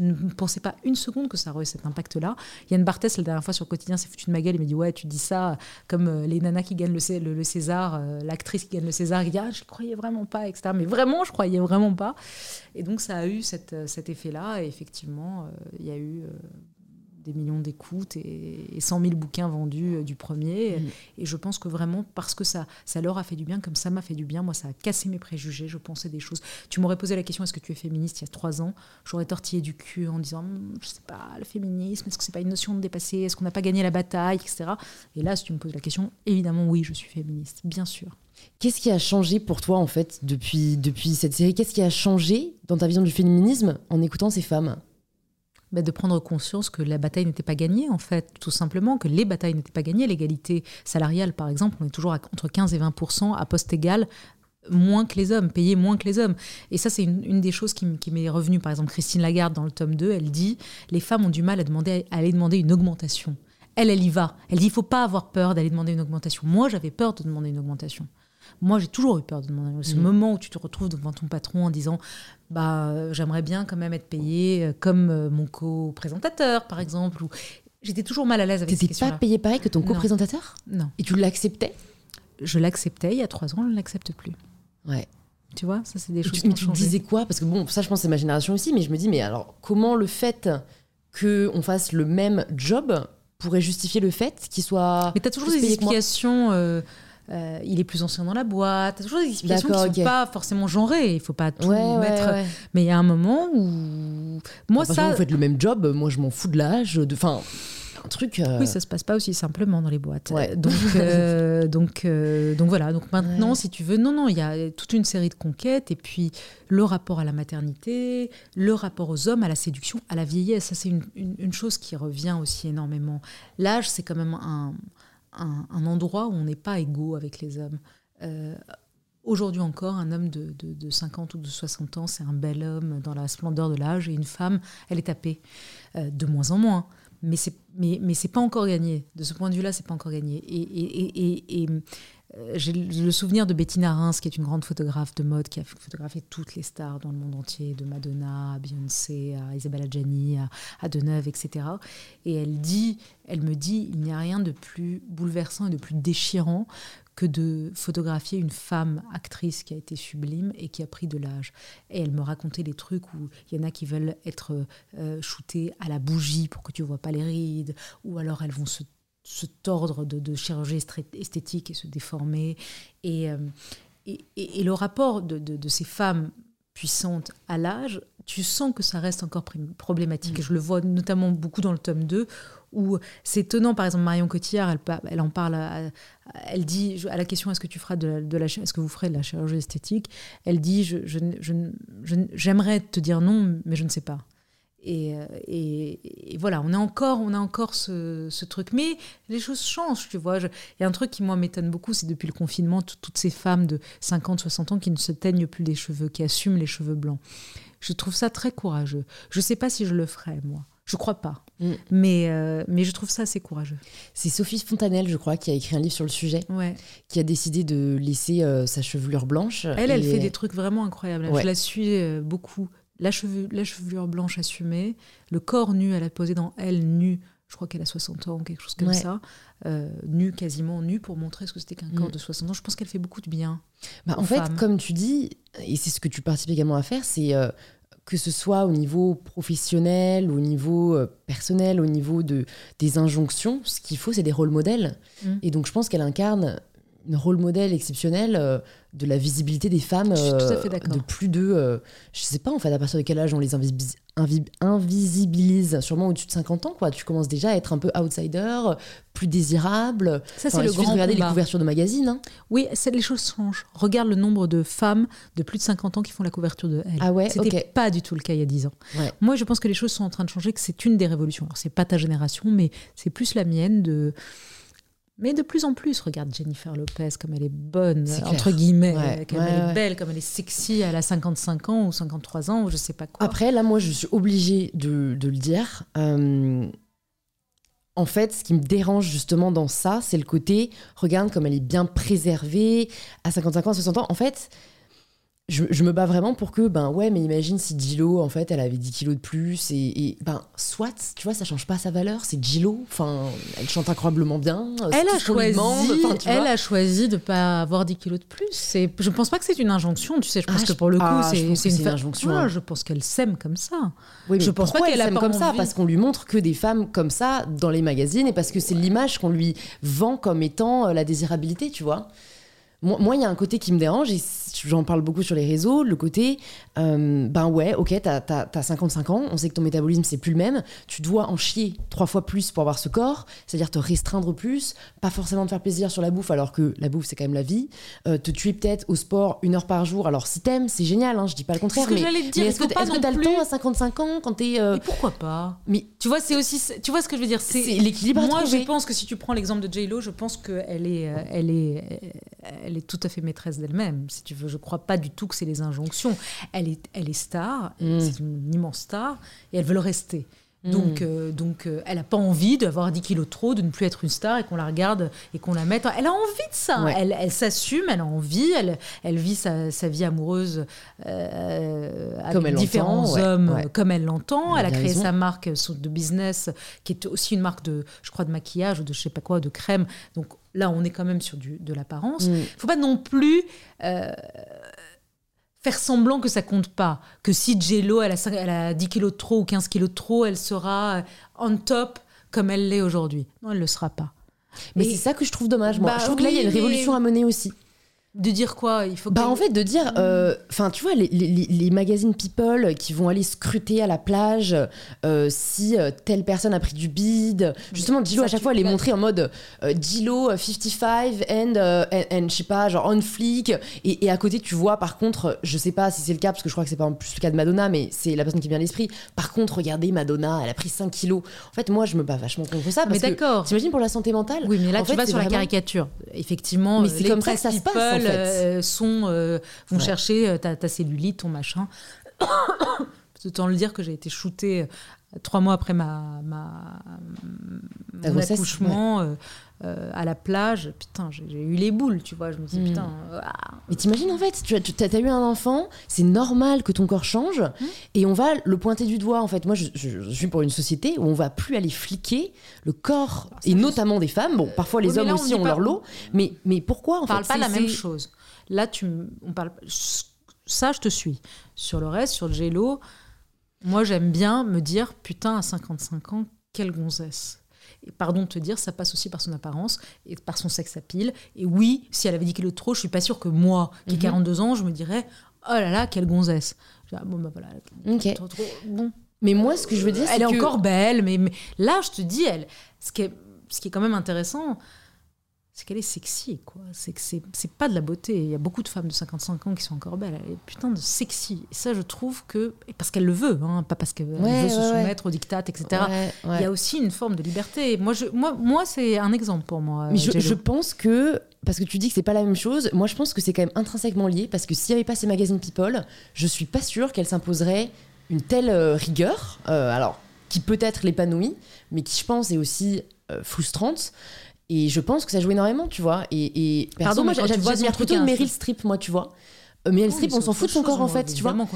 ne pensais pas une seconde que ça aurait cet impact-là. Yann Barthès, la dernière fois sur le quotidien, s'est foutu de ma gueule. Il m'a dit Ouais, tu dis ça comme euh, les nanas qui gagnent le, Cé- le- le César, euh, l'actrice qui gagne le César. Il dit Ah, je croyais vraiment pas, etc. Mais vraiment, je croyais vraiment pas. Et donc, ça a eu euh, cet effet-là. Et effectivement, il y a eu des millions d'écoutes et, 100 000 bouquins vendus euh, du premier. Mm. Et je pense que vraiment, parce que ça, ça leur a fait du bien, comme ça m'a fait du bien, moi, ça a cassé mes préjugés. Je pensais des choses. Tu m'aurais posé la question est-ce que tu es féministe il y a trois ans? J'aurais tortillé du cul en disant hum, je sais pas, le féminisme, est-ce que c'est pas une notion de dépasser Est-ce qu'on n'a pas gagné la bataille, etc. Et là, si tu me poses la question, évidemment, oui, je suis féministe, bien sûr. Qu'est-ce qui a changé pour toi, en fait, depuis, depuis cette série? Qu'est-ce qui a changé dans ta vision du féminisme en écoutant ces femmes? Bah, de prendre conscience que la bataille n'était pas gagnée, en fait, tout simplement, que les batailles n'étaient pas gagnées. L'égalité salariale, par exemple, on est toujours entre 15 et 20 à poste égal moins que les hommes, payés moins que les hommes. Et ça, c'est une, des choses qui, m'est revenue. Par exemple, Christine Lagarde, dans le tome 2, elle dit les femmes ont du mal à, demander, à aller demander une augmentation. Elle, elle y va. Elle dit il faut pas avoir peur d'aller demander une augmentation. Moi, j'avais peur de demander une augmentation. Moi, j'ai toujours eu peur de demander. Ce mmh. moment où tu te retrouves devant ton patron en disant bah, j'aimerais bien quand même être payé euh, comme euh, mon co-présentateur, par exemple. J'étais toujours mal à l'aise avec. T'étais pas payé pareil que ton co-présentateur? Non. Et tu l'acceptais? Je l'acceptais. Il y a trois ans, je ne l'accepte plus. Ouais. Tu vois, ça, c'est des choses tu, Mais tu disais quoi? Parce que bon, ça, je pense, c'est ma génération aussi. Mais je me dis, mais alors, comment le fait qu'on fasse le même job pourrait justifier le fait qu'il soit. Mais tu as toujours des explications. Euh, euh, il est plus ancien dans la boîte. Toujours des explications qui ne sont pas forcément genrées. Il faut pas tout mettre. Mais il y a un moment où. Moi, ça. Vous faites le même job. Moi, je m'en fous de l'âge. De... Enfin. Un truc. Euh, oui, ça se passe pas aussi simplement dans les boîtes. Donc, euh, donc, donc voilà. Donc maintenant, si tu veux, non, non, il y a toute une série de conquêtes et puis le rapport à la maternité, le rapport aux hommes, à la séduction, à la vieillesse. Ça, c'est une, une chose qui revient aussi énormément. L'âge, c'est quand même un, un, endroit où on n'est pas égaux avec les hommes. Euh, aujourd'hui encore, un homme de, 50 ou de 60 ans, c'est un bel homme dans la splendeur de l'âge, et une femme, elle est tapée, euh, de moins en moins. Mais c'est mais, mais pas encore gagné. De ce point de vue-là, c'est pas encore gagné. et, et euh, j'ai le souvenir de Bettina Reims, qui est une grande photographe de mode, qui a photographié toutes les stars dans le monde entier, de Madonna à Beyoncé, à Isabella Gianni, à, Deneuve, etc. Et elle dit, elle me dit, il n'y a rien de plus bouleversant et de plus déchirant que de photographier une femme actrice qui a été sublime et qui a pris de l'âge. Et elle me racontait des trucs où il y en a qui veulent être euh, shootées à la bougie pour que tu vois pas les rides, ou alors elles vont se se tordre de, chirurgie esthétique et se déformer. Euh, et, et, le rapport de, ces femmes puissantes à l'âge, tu sens que ça reste encore problématique. Et je le vois notamment beaucoup dans le tome 2, où c'est étonnant, par exemple, Marion Cotillard, elle, elle en parle, elle dit à la question est-ce que tu feras de la, est-ce que vous ferez de la chirurgie esthétique? Elle dit j'aimerais te dire non, mais je ne sais pas. Euh, et, et, voilà, on a encore, on a encore ce, truc. Mais les choses changent, tu vois. Il y a un truc qui, moi, m'étonne beaucoup, c'est depuis le confinement, toutes ces femmes de 50, 60 ans qui ne se teignent plus les cheveux, qui assument les cheveux blancs. Je trouve ça très courageux. Je ne sais pas si je le ferais, moi. Je crois pas. Mm. Mais, euh, mais je trouve ça assez courageux. C'est Sophie Fontanelle, je crois, qui a écrit un livre sur le sujet, ouais. qui a décidé de laisser euh, sa chevelure blanche. Elle, elle fait des trucs vraiment incroyables. Je la suis beaucoup la, chevelure blanche assumée, le corps nu, elle a posé dans elle nu, je crois qu'elle a 60 ans, quelque chose comme ça, euh, nu, quasiment nu, pour montrer ce que c'était qu'un corps mm. de 60 ans. Je pense qu'elle fait beaucoup de bien. Bah, en fait, comme tu dis, et c'est ce que tu participes également à faire, c'est euh, que ce soit au niveau professionnel, au niveau euh, personnel, au niveau de, des injonctions, ce qu'il faut, c'est des rôles modèles. Mm. Et donc, je pense qu'elle incarne rôle modèle exceptionnel euh, de la visibilité des femmes euh, de plus de euh, je sais pas en fait à partir de quel âge on les invisibilise? Sûrement au-dessus de 50 ans quoi. Tu commences déjà à être un peu outsider plus désirable. Ça c'est le grand regarder les couvertures de magazines hein. oui les choses changent. Regarde le nombre de femmes de plus de 50 ans qui font la couverture de Elle. Ah ouais c'était pas du tout le cas il y a 10 ans. Moi je pense que les choses sont en train de changer que c'est une des révolutions. C'est pas ta génération mais c'est plus la mienne de mais de plus en plus, regarde Jennifer Lopez comme elle est bonne, entre guillemets, comme elle est belle, comme elle est sexy, elle a 55 ans ou 53 ans ou je sais pas quoi. Après, là, moi, je suis obligée de, de le dire. Euh, en fait, ce qui me dérange justement dans ça, c'est le côté, regarde comme elle est bien préservée, à 55 ans, 60 ans. En fait, je, je me bats vraiment pour que, ben ouais, mais imagine si Gilo, en fait, elle avait 10 kilos de plus, et, et, ben, soit, tu vois, ça change pas sa valeur, c'est Gilo, enfin, elle chante incroyablement bien, euh, Elle a choisi, elle a choisi de pas avoir 10 kilos de plus. C'est, je pense pas que c'est une injonction, tu sais. Je pense Ah, que pour le coup, ah, c'est, une fa- injonction, hein. je pense qu'elle s'aime comme ça. Oui, mais je pense pas qu'elle s'aime comme ça? Parce qu'on lui montre que des femmes comme ça dans les magazines et parce que c'est l'image qu'on lui vend comme étant euh, la désirabilité, tu vois. Moi, il y a un côté qui me dérange et j'en parle beaucoup sur les réseaux, le côté, euh, ben ouais, ok, t'as as, 55 ans, on sait que ton métabolisme c'est plus le même, tu dois en chier trois fois plus pour avoir ce corps, c'est-à-dire te restreindre plus, pas forcément te faire plaisir sur la bouffe alors que la bouffe c'est quand même la vie, euh, te tuer peut-être au sport une heure par jour, alors si t'aimes, c'est génial, hein, je dis pas le contraire, mais, est-ce que pas est-ce que non t'as le temps à 55 ans quand t'es... euh, pourquoi pas? mais Tu vois, c'est aussi, tu vois ce que je veux dire. c'est l'équilibre Moi, je pense que si tu prends l'exemple de J Lo, je pense qu'elle est, euh, elle est, elle est tout à fait maîtresse d'elle-même. Si tu veux, je crois pas du tout que c'est les injonctions. Elle est, elle est star, Mm. c'est une immense star, et elle veut le rester. Mm. Donc, euh, donc euh, elle n'a pas envie d'avoir 10 kilos de trop, de ne plus être une star et qu'on la regarde et qu'on la mette. Elle a envie de ça. Ouais. Elle, elle s'assume, elle a envie, elle, elle vit sa, sa vie amoureuse euh, avec Comme elle différents ouais, hommes ouais. comme elle l'entend. Elle a Elle a bien créé raison. sa marque de business qui est aussi une marque de, je crois, de maquillage ou de je sais pas quoi, de crème. Donc là, on est quand même sur du, de l'apparence. Mm. Il faut pas non plus faire semblant que ça compte pas. Que si Jello, elle a, cin- elle a 10 kilos de trop ou 15 kilos de trop, elle sera euh, on top comme elle l'est aujourd'hui. Non, elle le sera pas. Mais c'est ça que je trouve dommage, moi. Bah je trouve que là, il y a une mais- révolution à mener aussi. De dire quoi Il faut Bah, en fait, de dire, euh, enfin, tu vois, les, les- les- les magazines People qui vont aller scruter à la plage euh, si euh, telle personne a pris du bide. Justement, Gilo, Ça, à chaque fois, elle est là- montrée en mode Gilo euh, 55 and, and, and, je sais pas, genre on fleek. Et, et à côté, tu vois, par contre, je sais pas si c'est le cas, parce que je crois que c'est pas plus le cas de Madonna, mais c'est la personne qui vient à l'esprit. Par contre, regardez, Madonna, elle a pris 5 kilos. En fait, moi, je me bats vachement contre ça. mais Parce que, d'accord. t'imagines pour la santé mentale Oui, mais là, En tu fait, vas sur la caricature. Effectivement, Mais c'est les comme ça que ça se passe, euh, sont, euh, vont Ouais. chercher euh, ta, ta cellulite, ton machin. Autant le dire que j'ai été shootée trois mois après ma, ma, mon grossesse, accouchement euh, à la plage. Putain, j'ai eu les boules, tu vois. Je me dis, Mm. putain, ah. Mais t'imagines en fait, tu as, eu un enfant, c'est normal que ton corps change Mmh. et on va le pointer du doigt en fait. Moi je, je- je suis pour une société où on va plus aller fliquer le corps Ah, et notamment des femmes. Bon, parfois les hommes là, aussi ont pas- leur lot, mais, mais pourquoi en on parle fait pas de la même chose. Là, tu, on parle. Ça, je te suis. Sur le reste, sur le Jello, moi, j'aime bien me dire, putain, à 55 ans, quelle gonzesse. Et pardon de te dire, ça passe aussi par son apparence et par son sexe à pile. Et oui, si elle avait 10 kilos de trop, je suis pas sûre que moi, qui ai Mhm. 42 ans, je me dirais, oh là là, quelle gonzesse. Je dis, ah, bon, bah voilà. Ok. trop, trop- bon. Mais moi ce que je veux dire, c'est Elle est que- encore belle, mais, mais là, je te dis, elle, ce qui est, ce qui est quand même intéressant, c'est qu'elle est sexy, quoi. C'est que c'est pas de la beauté. Il y a beaucoup de femmes de 55 ans qui sont encore belles. Elle est putain de sexy. Et ça, je trouve que. Parce qu'elle le veut, hein, pas parce qu'elle Ouais, veut se ouais, ouais. soumettre aux dictates, etc. Il y a aussi une forme de liberté. Moi, je, moi, moi c'est un exemple pour moi. Mais je pense que, parce que tu dis que c'est pas la même chose, moi je pense que c'est quand même intrinsèquement lié, parce que s'il n'y avait pas ces magazines People, je suis pas sûre qu'elle s'imposerait une telle euh, rigueur, euh, alors qui peut-être l'épanouit, mais qui je pense est aussi euh, frustrante. Et je pense que ça joue énormément, tu vois. Et, Pardon, moi j'admire plutôt Meryl Streep, moi, tu vois. Euh, Meryl Oh, Streep, on s'en fout de son corps, en fait, tu vois. Moi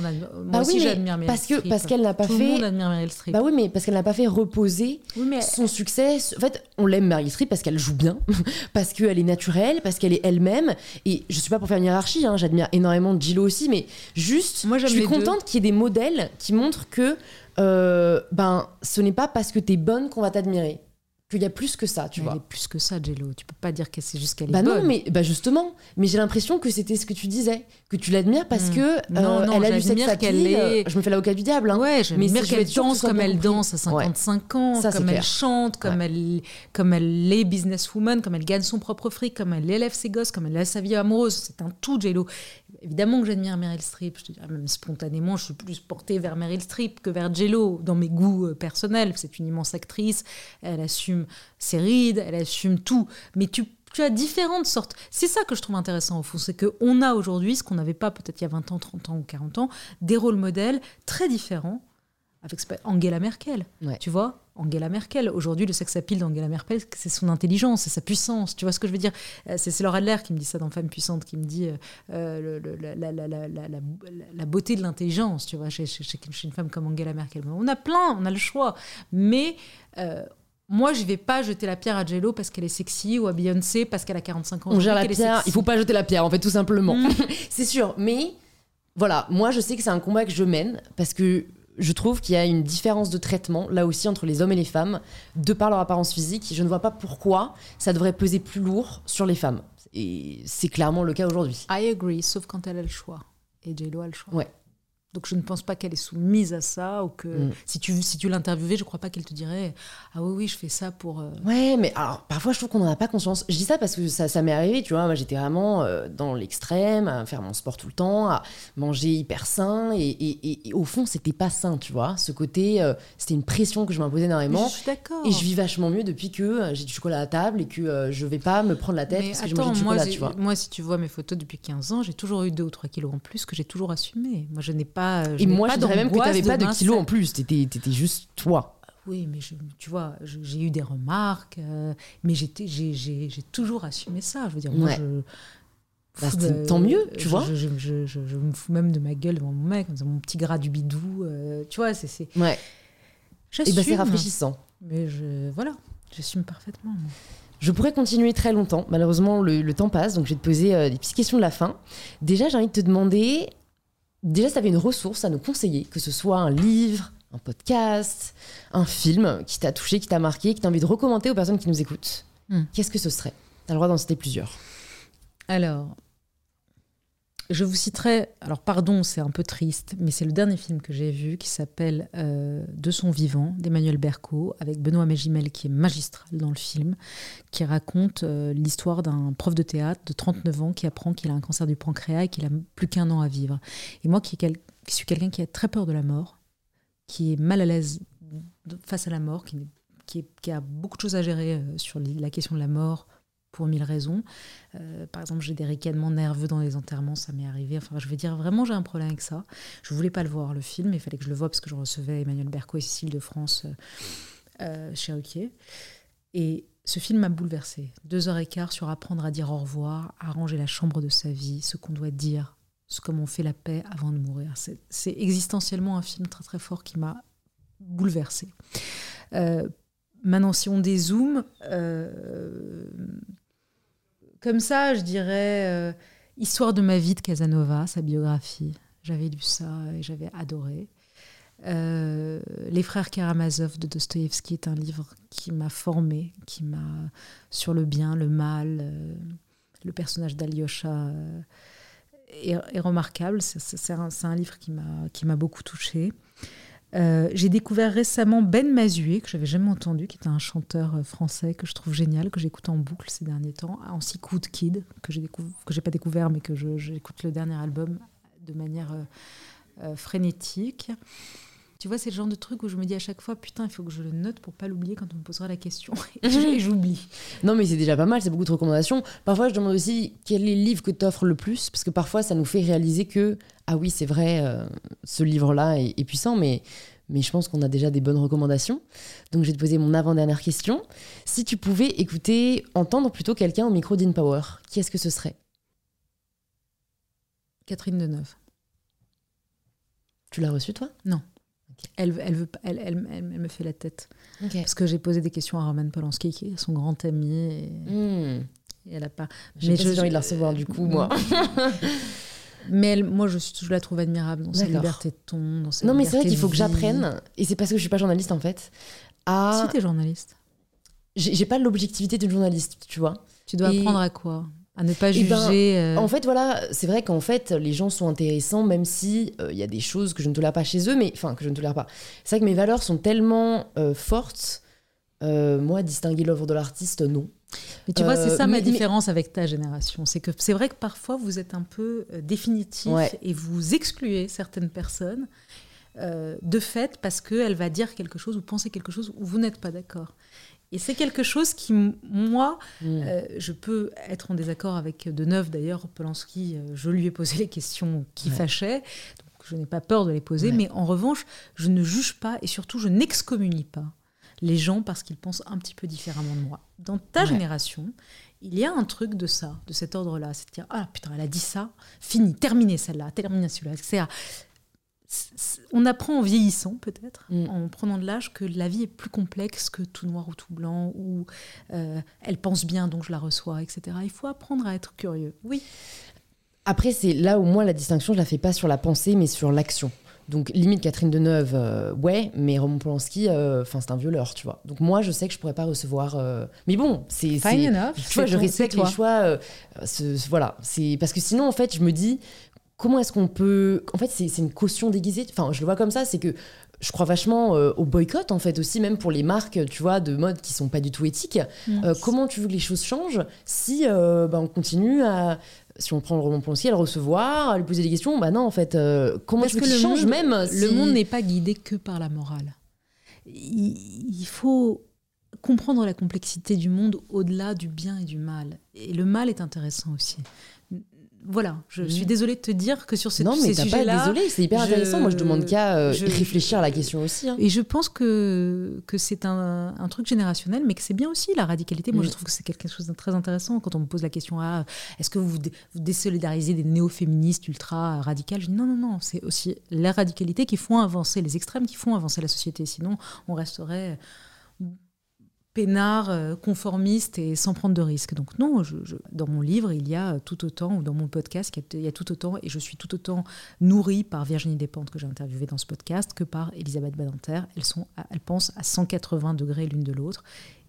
Bah aussi, j'admire Meryl parce que- Streep. parce qu'elle n'a pas Tout fait- le monde admire Meryl Streep. Bah oui, mais parce qu'elle n'a pas fait reposer son succès. En fait, on l'aime Meryl Streep parce qu'elle joue bien, parce qu'elle est naturelle, parce qu'elle est elle-même. Et je suis pas pour faire une hiérarchie, hein, j'admire énormément Gillo aussi, mais juste, Moi, je suis contente qu'il y ait des modèles qui montrent que euh, ben, ce n'est pas parce que t'es bonne qu'on va t'admirer. Qu'il y a plus que ça, tu Mais vois. Elle est plus que ça, Jello. Tu peux pas dire que c'est juste qu'elle est Bah bonne. non, mais bah justement, mais j'ai l'impression que c'était ce que tu disais, que tu l'admires parce Hmm. que Non, euh, non, elle a du sexe qu'elle est- Je me fais l'avocat du diable. Hein. Ouais, Mais veux qu'elle danse comme elle danse à 55 ans, Ça, comme elle clair. chante, comme, elle, comme elle est businesswoman, comme elle gagne son propre fric, comme elle élève ses gosses, comme elle a sa vie amoureuse. C'est un tout, J-Lo. Évidemment que j'admire Meryl Streep. Je te dirais même spontanément, je suis plus portée vers Meryl Streep que vers J-Lo dans mes goûts euh, personnels. C'est une immense actrice. Elle assume ses rides, elle assume tout. Mais tu tu as différentes sortes. C'est ça que je trouve intéressant au fond, c'est qu'on a aujourd'hui, ce qu'on n'avait pas peut-être il y a 20 ans, 30 ans ou 40 ans, des rôles modèles très différents avec Angela Merkel, Ouais. tu vois? Angela Merkel. Aujourd'hui, le sex appeal d'Angela Merkel, c'est son intelligence, c'est sa puissance. Tu vois ce que je veux dire? Euh, C'est Laura Adler qui me dit ça dans Femme puissante, qui me dit euh, le- le- la, beauté de l'intelligence, tu vois, chez, chez- une femme comme Angela Merkel. On a plein, on a le choix. Mais euh, moi, je vais pas jeter la pierre à J-Lo parce qu'elle est sexy ou à Beyoncé parce qu'elle a 45 ans. On gère la pierre, il faut pas jeter la pierre, en fait, tout simplement. Mm. c'est sûr, mais voilà, moi je sais que c'est un combat que je mène parce que je trouve qu'il y a une différence de traitement là aussi entre les hommes et les femmes de par leur apparence physique. Je ne vois pas pourquoi ça devrait peser plus lourd sur les femmes. Et c'est clairement le cas aujourd'hui. I agree, sauf quand elle a le choix. Et J-Lo a le choix. Ouais. Donc je ne pense pas qu'elle est soumise à ça ou que Mm. si tu si tu l'interviewais, je crois pas qu'elle te dirait ah oui oui je fais ça pour. euh, Ouais, mais alors parfois je trouve qu'on n'en a pas conscience. Je dis ça parce que ça, ça m'est arrivé, tu vois. Moi j'étais vraiment euh, dans l'extrême, à faire mon sport tout le temps, à manger hyper sain. Et, et- et- et au fond, c'était pas sain, tu vois. Ce côté, euh, c'était une pression que je m'imposais énormément. je suis d'accord. Et je vis vachement mieux depuis que euh, j'ai du chocolat à table et que je vais pas me prendre la tête Mais parce que j'ai mangé attends, du moi, chocolat, tu vois. moi, si tu vois mes photos depuis 15 ans, j'ai toujours eu 2 ou 3 kilos en plus que j'ai toujours assumé. Moi, je n'ai pas. Je Et moi, pas je dirais même que d'angoisse t'avais pas de kilos en plus. T'étais étais juste toi. Oui, mais je- tu vois, j'ai eu des remarques, euh, mais j'ai, toujours assumé ça. Je veux dire, moi, Ouais. je. Bah, de- tant mieux, tu je- vois. Je, me fous même de ma gueule devant mon mec, mon petit gras du bidou. euh, tu vois, c'est. Ouais. Et j'assume. bah c'est rafraîchissant. Mais je, voilà, j'assume parfaitement. moi. Je pourrais continuer très longtemps. Malheureusement, le, le temps passe, donc je vais te poser euh, des petites questions de la fin. Déjà, j'ai envie de te demander, déjà, si tu avais une ressource à nous conseiller, que ce soit un livre, un podcast, un film qui t'a touché, qui t'a marqué, que tu as envie de recommander aux personnes qui nous écoutent, Hmm. qu'est-ce que ce serait? Tu as le droit d'en citer plusieurs. Alors, je vous citerai, alors pardon, c'est un peu triste, mais c'est le dernier film que j'ai vu qui s'appelle euh, De son vivant d'Emmanuel Berco, avec Benoît Magimel qui est magistral dans le film, qui raconte euh, l'histoire d'un prof de théâtre de 39 ans qui apprend qu'il a un cancer du pancréas et qu'il a plus qu'un an à vivre. Et moi qui, suis quelqu'un qui a très peur de la mort, qui est mal à l'aise face à la mort, qui, qui a beaucoup de choses à gérer euh, sur la question de la mort pour mille raisons. Euh, par exemple, j'ai des ricanements nerveux dans les enterrements, ça m'est arrivé. Enfin, je veux dire, vraiment, j'ai un problème avec ça. Je voulais pas le voir, le film, mais il fallait que je le voie parce que je recevais Emmanuel Berco et Cécile de France euh, euh, chez Ruquier. Et ce film m'a bouleversée. Deux heures et quart sur apprendre à dire au revoir, arranger la chambre de sa vie, ce qu'on doit dire, ce comment on fait la paix avant de mourir. C'est- existentiellement un film très très fort qui m'a bouleversée. Euh, maintenant, si on dézoome, comme ça, je dirais euh, Histoire de ma vie de Casanova, sa biographie. J'avais lu ça et j'avais adoré. Euh, Les frères Karamazov de Dostoïevski est un livre qui m'a formé, qui m'a sur le bien, le mal. euh, le personnage d'Alyosha est, remarquable. C'est- un, un livre qui m'a qui m'a beaucoup touchée. Euh, J'ai découvert récemment Ben Mazué, que j'avais jamais entendu, qui est un chanteur euh, français que je trouve génial, que j'écoute en boucle ces derniers temps, que Woodkid, que j'ai décou- que j'ai pas découvert, mais que j'écoute le dernier album de manière euh, frénétique. Tu vois, c'est le genre de truc où je me dis à chaque fois, putain, il faut que je le note pour pas l'oublier quand on me posera la question. Et je- et j'oublie. Non, mais c'est déjà pas mal, c'est beaucoup de recommandations. Parfois, je demande aussi quel est le livre que t'offres le plus, parce que parfois, ça nous fait réaliser que, ah oui, c'est vrai, euh, ce livre-là est, est puissant, mais, mais je pense qu'on a déjà des bonnes recommandations. Donc, je vais te poser mon avant-dernière question. Si tu pouvais écouter, entendre plutôt quelqu'un au micro d'InPower, qui est-ce que ce serait? Catherine Deneuve. Tu l'as reçu, toi? Elle, elle, veut, elle, elle, elle- elle me fait la tête. Parce que j'ai posé des questions à Roman Polanski, qui est son grand ami, et, Hmm. et elle a pas. Si j'ai envie de la recevoir, du coup, moi. Mais elle- moi, je, la trouve admirable dans sa liberté de ton, dans sa Non, mais c'est vrai qu'il faut que j'apprenne, et c'est parce que je suis pas journaliste, en fait, à... Si t'es journaliste, J'ai j'ai pas l'objectivité d'une journaliste, tu vois. tu dois Et- apprendre à quoi? À ne pas Eh ben, juger. euh, En fait, voilà, c'est vrai qu'en fait, les gens sont intéressants, même si euh, il y a des choses que je ne tolère pas chez eux, mais enfin que je ne tolère pas. C'est vrai que mes valeurs sont tellement euh, fortes. moi, distinguer l'œuvre de l'artiste, non. Mais tu vois, c'est ça ma mais- mais- différence avec ta génération. C'est que c'est vrai que parfois vous êtes un peu définitif Ouais. et vous excluez certaines personnes de fait parce qu'elle va dire quelque chose ou penser quelque chose où vous n'êtes pas d'accord. Et c'est quelque chose qui, moi, Mm. euh, je peux être en désaccord avec Deneuve d'ailleurs. Polanski, euh, je lui ai posé les questions qui Ouais. fâchaient. Donc je n'ai pas peur de les poser. Ouais. Mais en revanche, je ne juge pas et surtout, je n'excommunie pas les gens parce qu'ils pensent un petit peu différemment de moi. Dans ta Ouais. génération, il y a un truc de ça, de cet ordre-là. C'est de dire, ah putain, elle a dit ça, fini, terminé celle-là, terminé celui-là, etc. On apprend en vieillissant, peut-être, Mm. en prenant de l'âge, que la vie est plus complexe que tout noir ou tout blanc, ou euh, elle pense bien, donc je la reçois, etc. Il faut apprendre à être curieux. Oui. Après, c'est là où moi, la distinction, je la fais pas sur la pensée, mais sur l'action. Donc, limite, Catherine Deneuve, euh, ouais, mais Roman Polanski, euh, enfin, c'est un violeur, tu vois. Donc, moi, je sais que je pourrais pas recevoir. euh, Mais bon, c'est. Fine enough. Tu vois, je respecte les choix. ce- ce- voilà, c'est parce que sinon, en fait, je me dis comment est-ce qu'on peut. En fait, c'est une caution déguisée. Enfin, je le vois comme ça, c'est que je crois vachement euh, au boycott, en fait, aussi, même pour les marques, tu vois, de mode qui sont pas du tout éthiques. Mm. Euh, comment tu veux que les choses changent si euh, bah, on continue à. Si on prend le roman Polanski, à le recevoir, à lui poser des questions, bah non, en fait, comment veux que le change monde- même Le monde n'est pas guidé que par la morale. Il, il faut comprendre la complexité du monde au-delà du bien et du mal. Et le mal est intéressant aussi. Voilà, je Mhm. suis désolée de te dire que sur ces, Non, mais ces t'as pas sujets-là, désolé, c'est hyper je- intéressant. Moi, je demande qu'à euh, réfléchir à la question aussi. hein. Et je pense que, que c'est un, un truc générationnel, mais que c'est bien aussi la radicalité. Moi, Mm. je trouve que c'est quelque chose de très intéressant quand on me pose la question ah, est-ce que vous vous désolidarisez des néo-féministes ultra radicales? Je dis non, non, non. C'est aussi la radicalité qui font avancer, les extrêmes qui font avancer la société. Sinon, on resterait peinard, euh, conformiste et sans prendre de risques. Donc non, dans mon livre, il y a tout autant, ou dans mon podcast, il y a- tout autant, et je suis tout autant nourrie par Virginie Despentes que j'ai interviewée dans ce podcast, que par Elisabeth Badinter. Elles, sont, elles pensent à 180 degrés l'une de l'autre.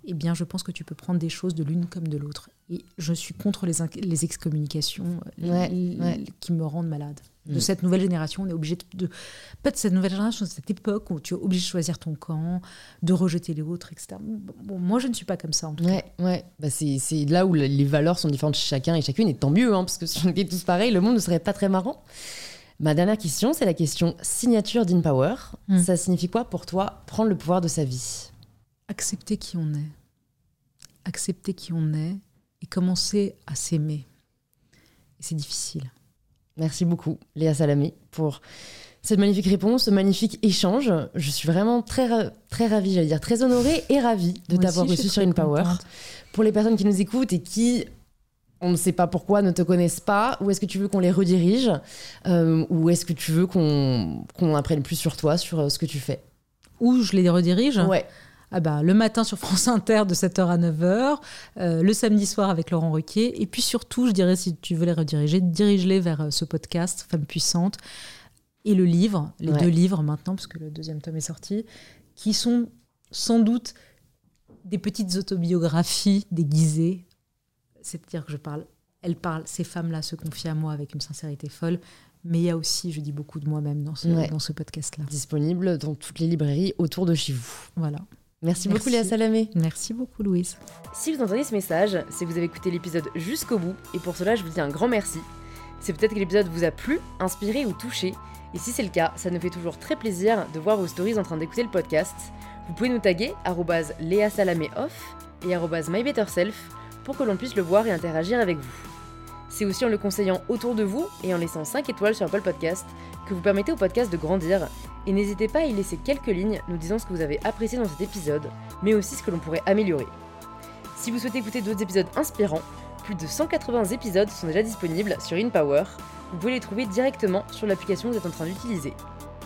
Eh bien, je pense que tu peux prendre des choses de l'une comme de l'autre. Et je suis contre les, excommunications euh, Ouais, l- ouais. qui me rendent malade. De Mm. cette nouvelle génération, on est obligé de, de... Pas de cette nouvelle génération, de cette époque où tu es obligé de choisir ton camp, de rejeter les autres, etc. Bon, moi, je ne suis pas comme ça, en tout cas. Ouais. Bah, c'est là où le- les valeurs sont différentes chez chacun et chacune, et tant mieux, hein, parce que si on était tous pareils, le monde ne serait pas très marrant. Ma dernière question, c'est la question signature d'InPower. Mm. Ça signifie quoi pour toi prendre le pouvoir de sa vie? Accepter qui on est. Accepter qui on est et commencer à s'aimer. Et c'est difficile. Merci beaucoup, Léa Salamé, pour cette magnifique réponse, ce magnifique échange. Je suis vraiment très, très ravie, j'allais dire très honorée et ravie de t'avoir reçu sur InPower. Pour les personnes qui nous écoutent et qui, on ne sait pas pourquoi, ne te connaissent pas, où est-ce que tu veux qu'on les redirige Euh, Ou est-ce que tu veux qu'on qu'on apprenne plus sur toi, sur euh, ce que tu fais? Où je les redirige? Ouais. Ah bah, Le matin sur France Inter de 7h à 9h, euh, le samedi soir avec Laurent Ruquier. Et puis surtout, je dirais, si tu veux les rediriger, dirige-les vers euh, ce podcast, Femmes puissantes, et le livre, les Ouais. deux livres maintenant, parce que le deuxième tome est sorti, qui sont sans doute des petites autobiographies déguisées. C'est-à-dire que je parle, elles parlent, ces femmes-là se confient à moi avec une sincérité folle. Mais il y a aussi, je dis beaucoup de moi-même dans ce, Ouais. dans ce podcast-là. Disponible dans toutes les librairies autour de chez vous. Voilà. Merci, Merci. beaucoup, Léa Salamé. Merci beaucoup, Louise. Si vous entendez ce message, c'est que vous avez écouté l'épisode jusqu'au bout, et pour cela je vous dis un grand merci. C'est peut-être que l'épisode vous a plu, inspiré ou touché, et si c'est le cas, ça nous fait toujours très plaisir de voir vos stories en train d'écouter le podcast. Vous pouvez nous taguer arrobase Léa Salamé off et mybetterself pour que l'on puisse le voir et interagir avec vous. C'est aussi en le conseillant autour de vous et en laissant 5 étoiles sur Apple Podcast que vous permettez au podcast de grandir. Et n'hésitez pas à y laisser quelques lignes nous disant ce que vous avez apprécié dans cet épisode, mais aussi ce que l'on pourrait améliorer. Si vous souhaitez écouter d'autres épisodes inspirants, plus de 180 épisodes sont déjà disponibles sur InPower. Vous pouvez les trouver directement sur l'application que vous êtes en train d'utiliser.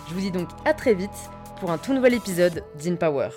Je vous dis donc à très vite pour un tout nouvel épisode d'InPower.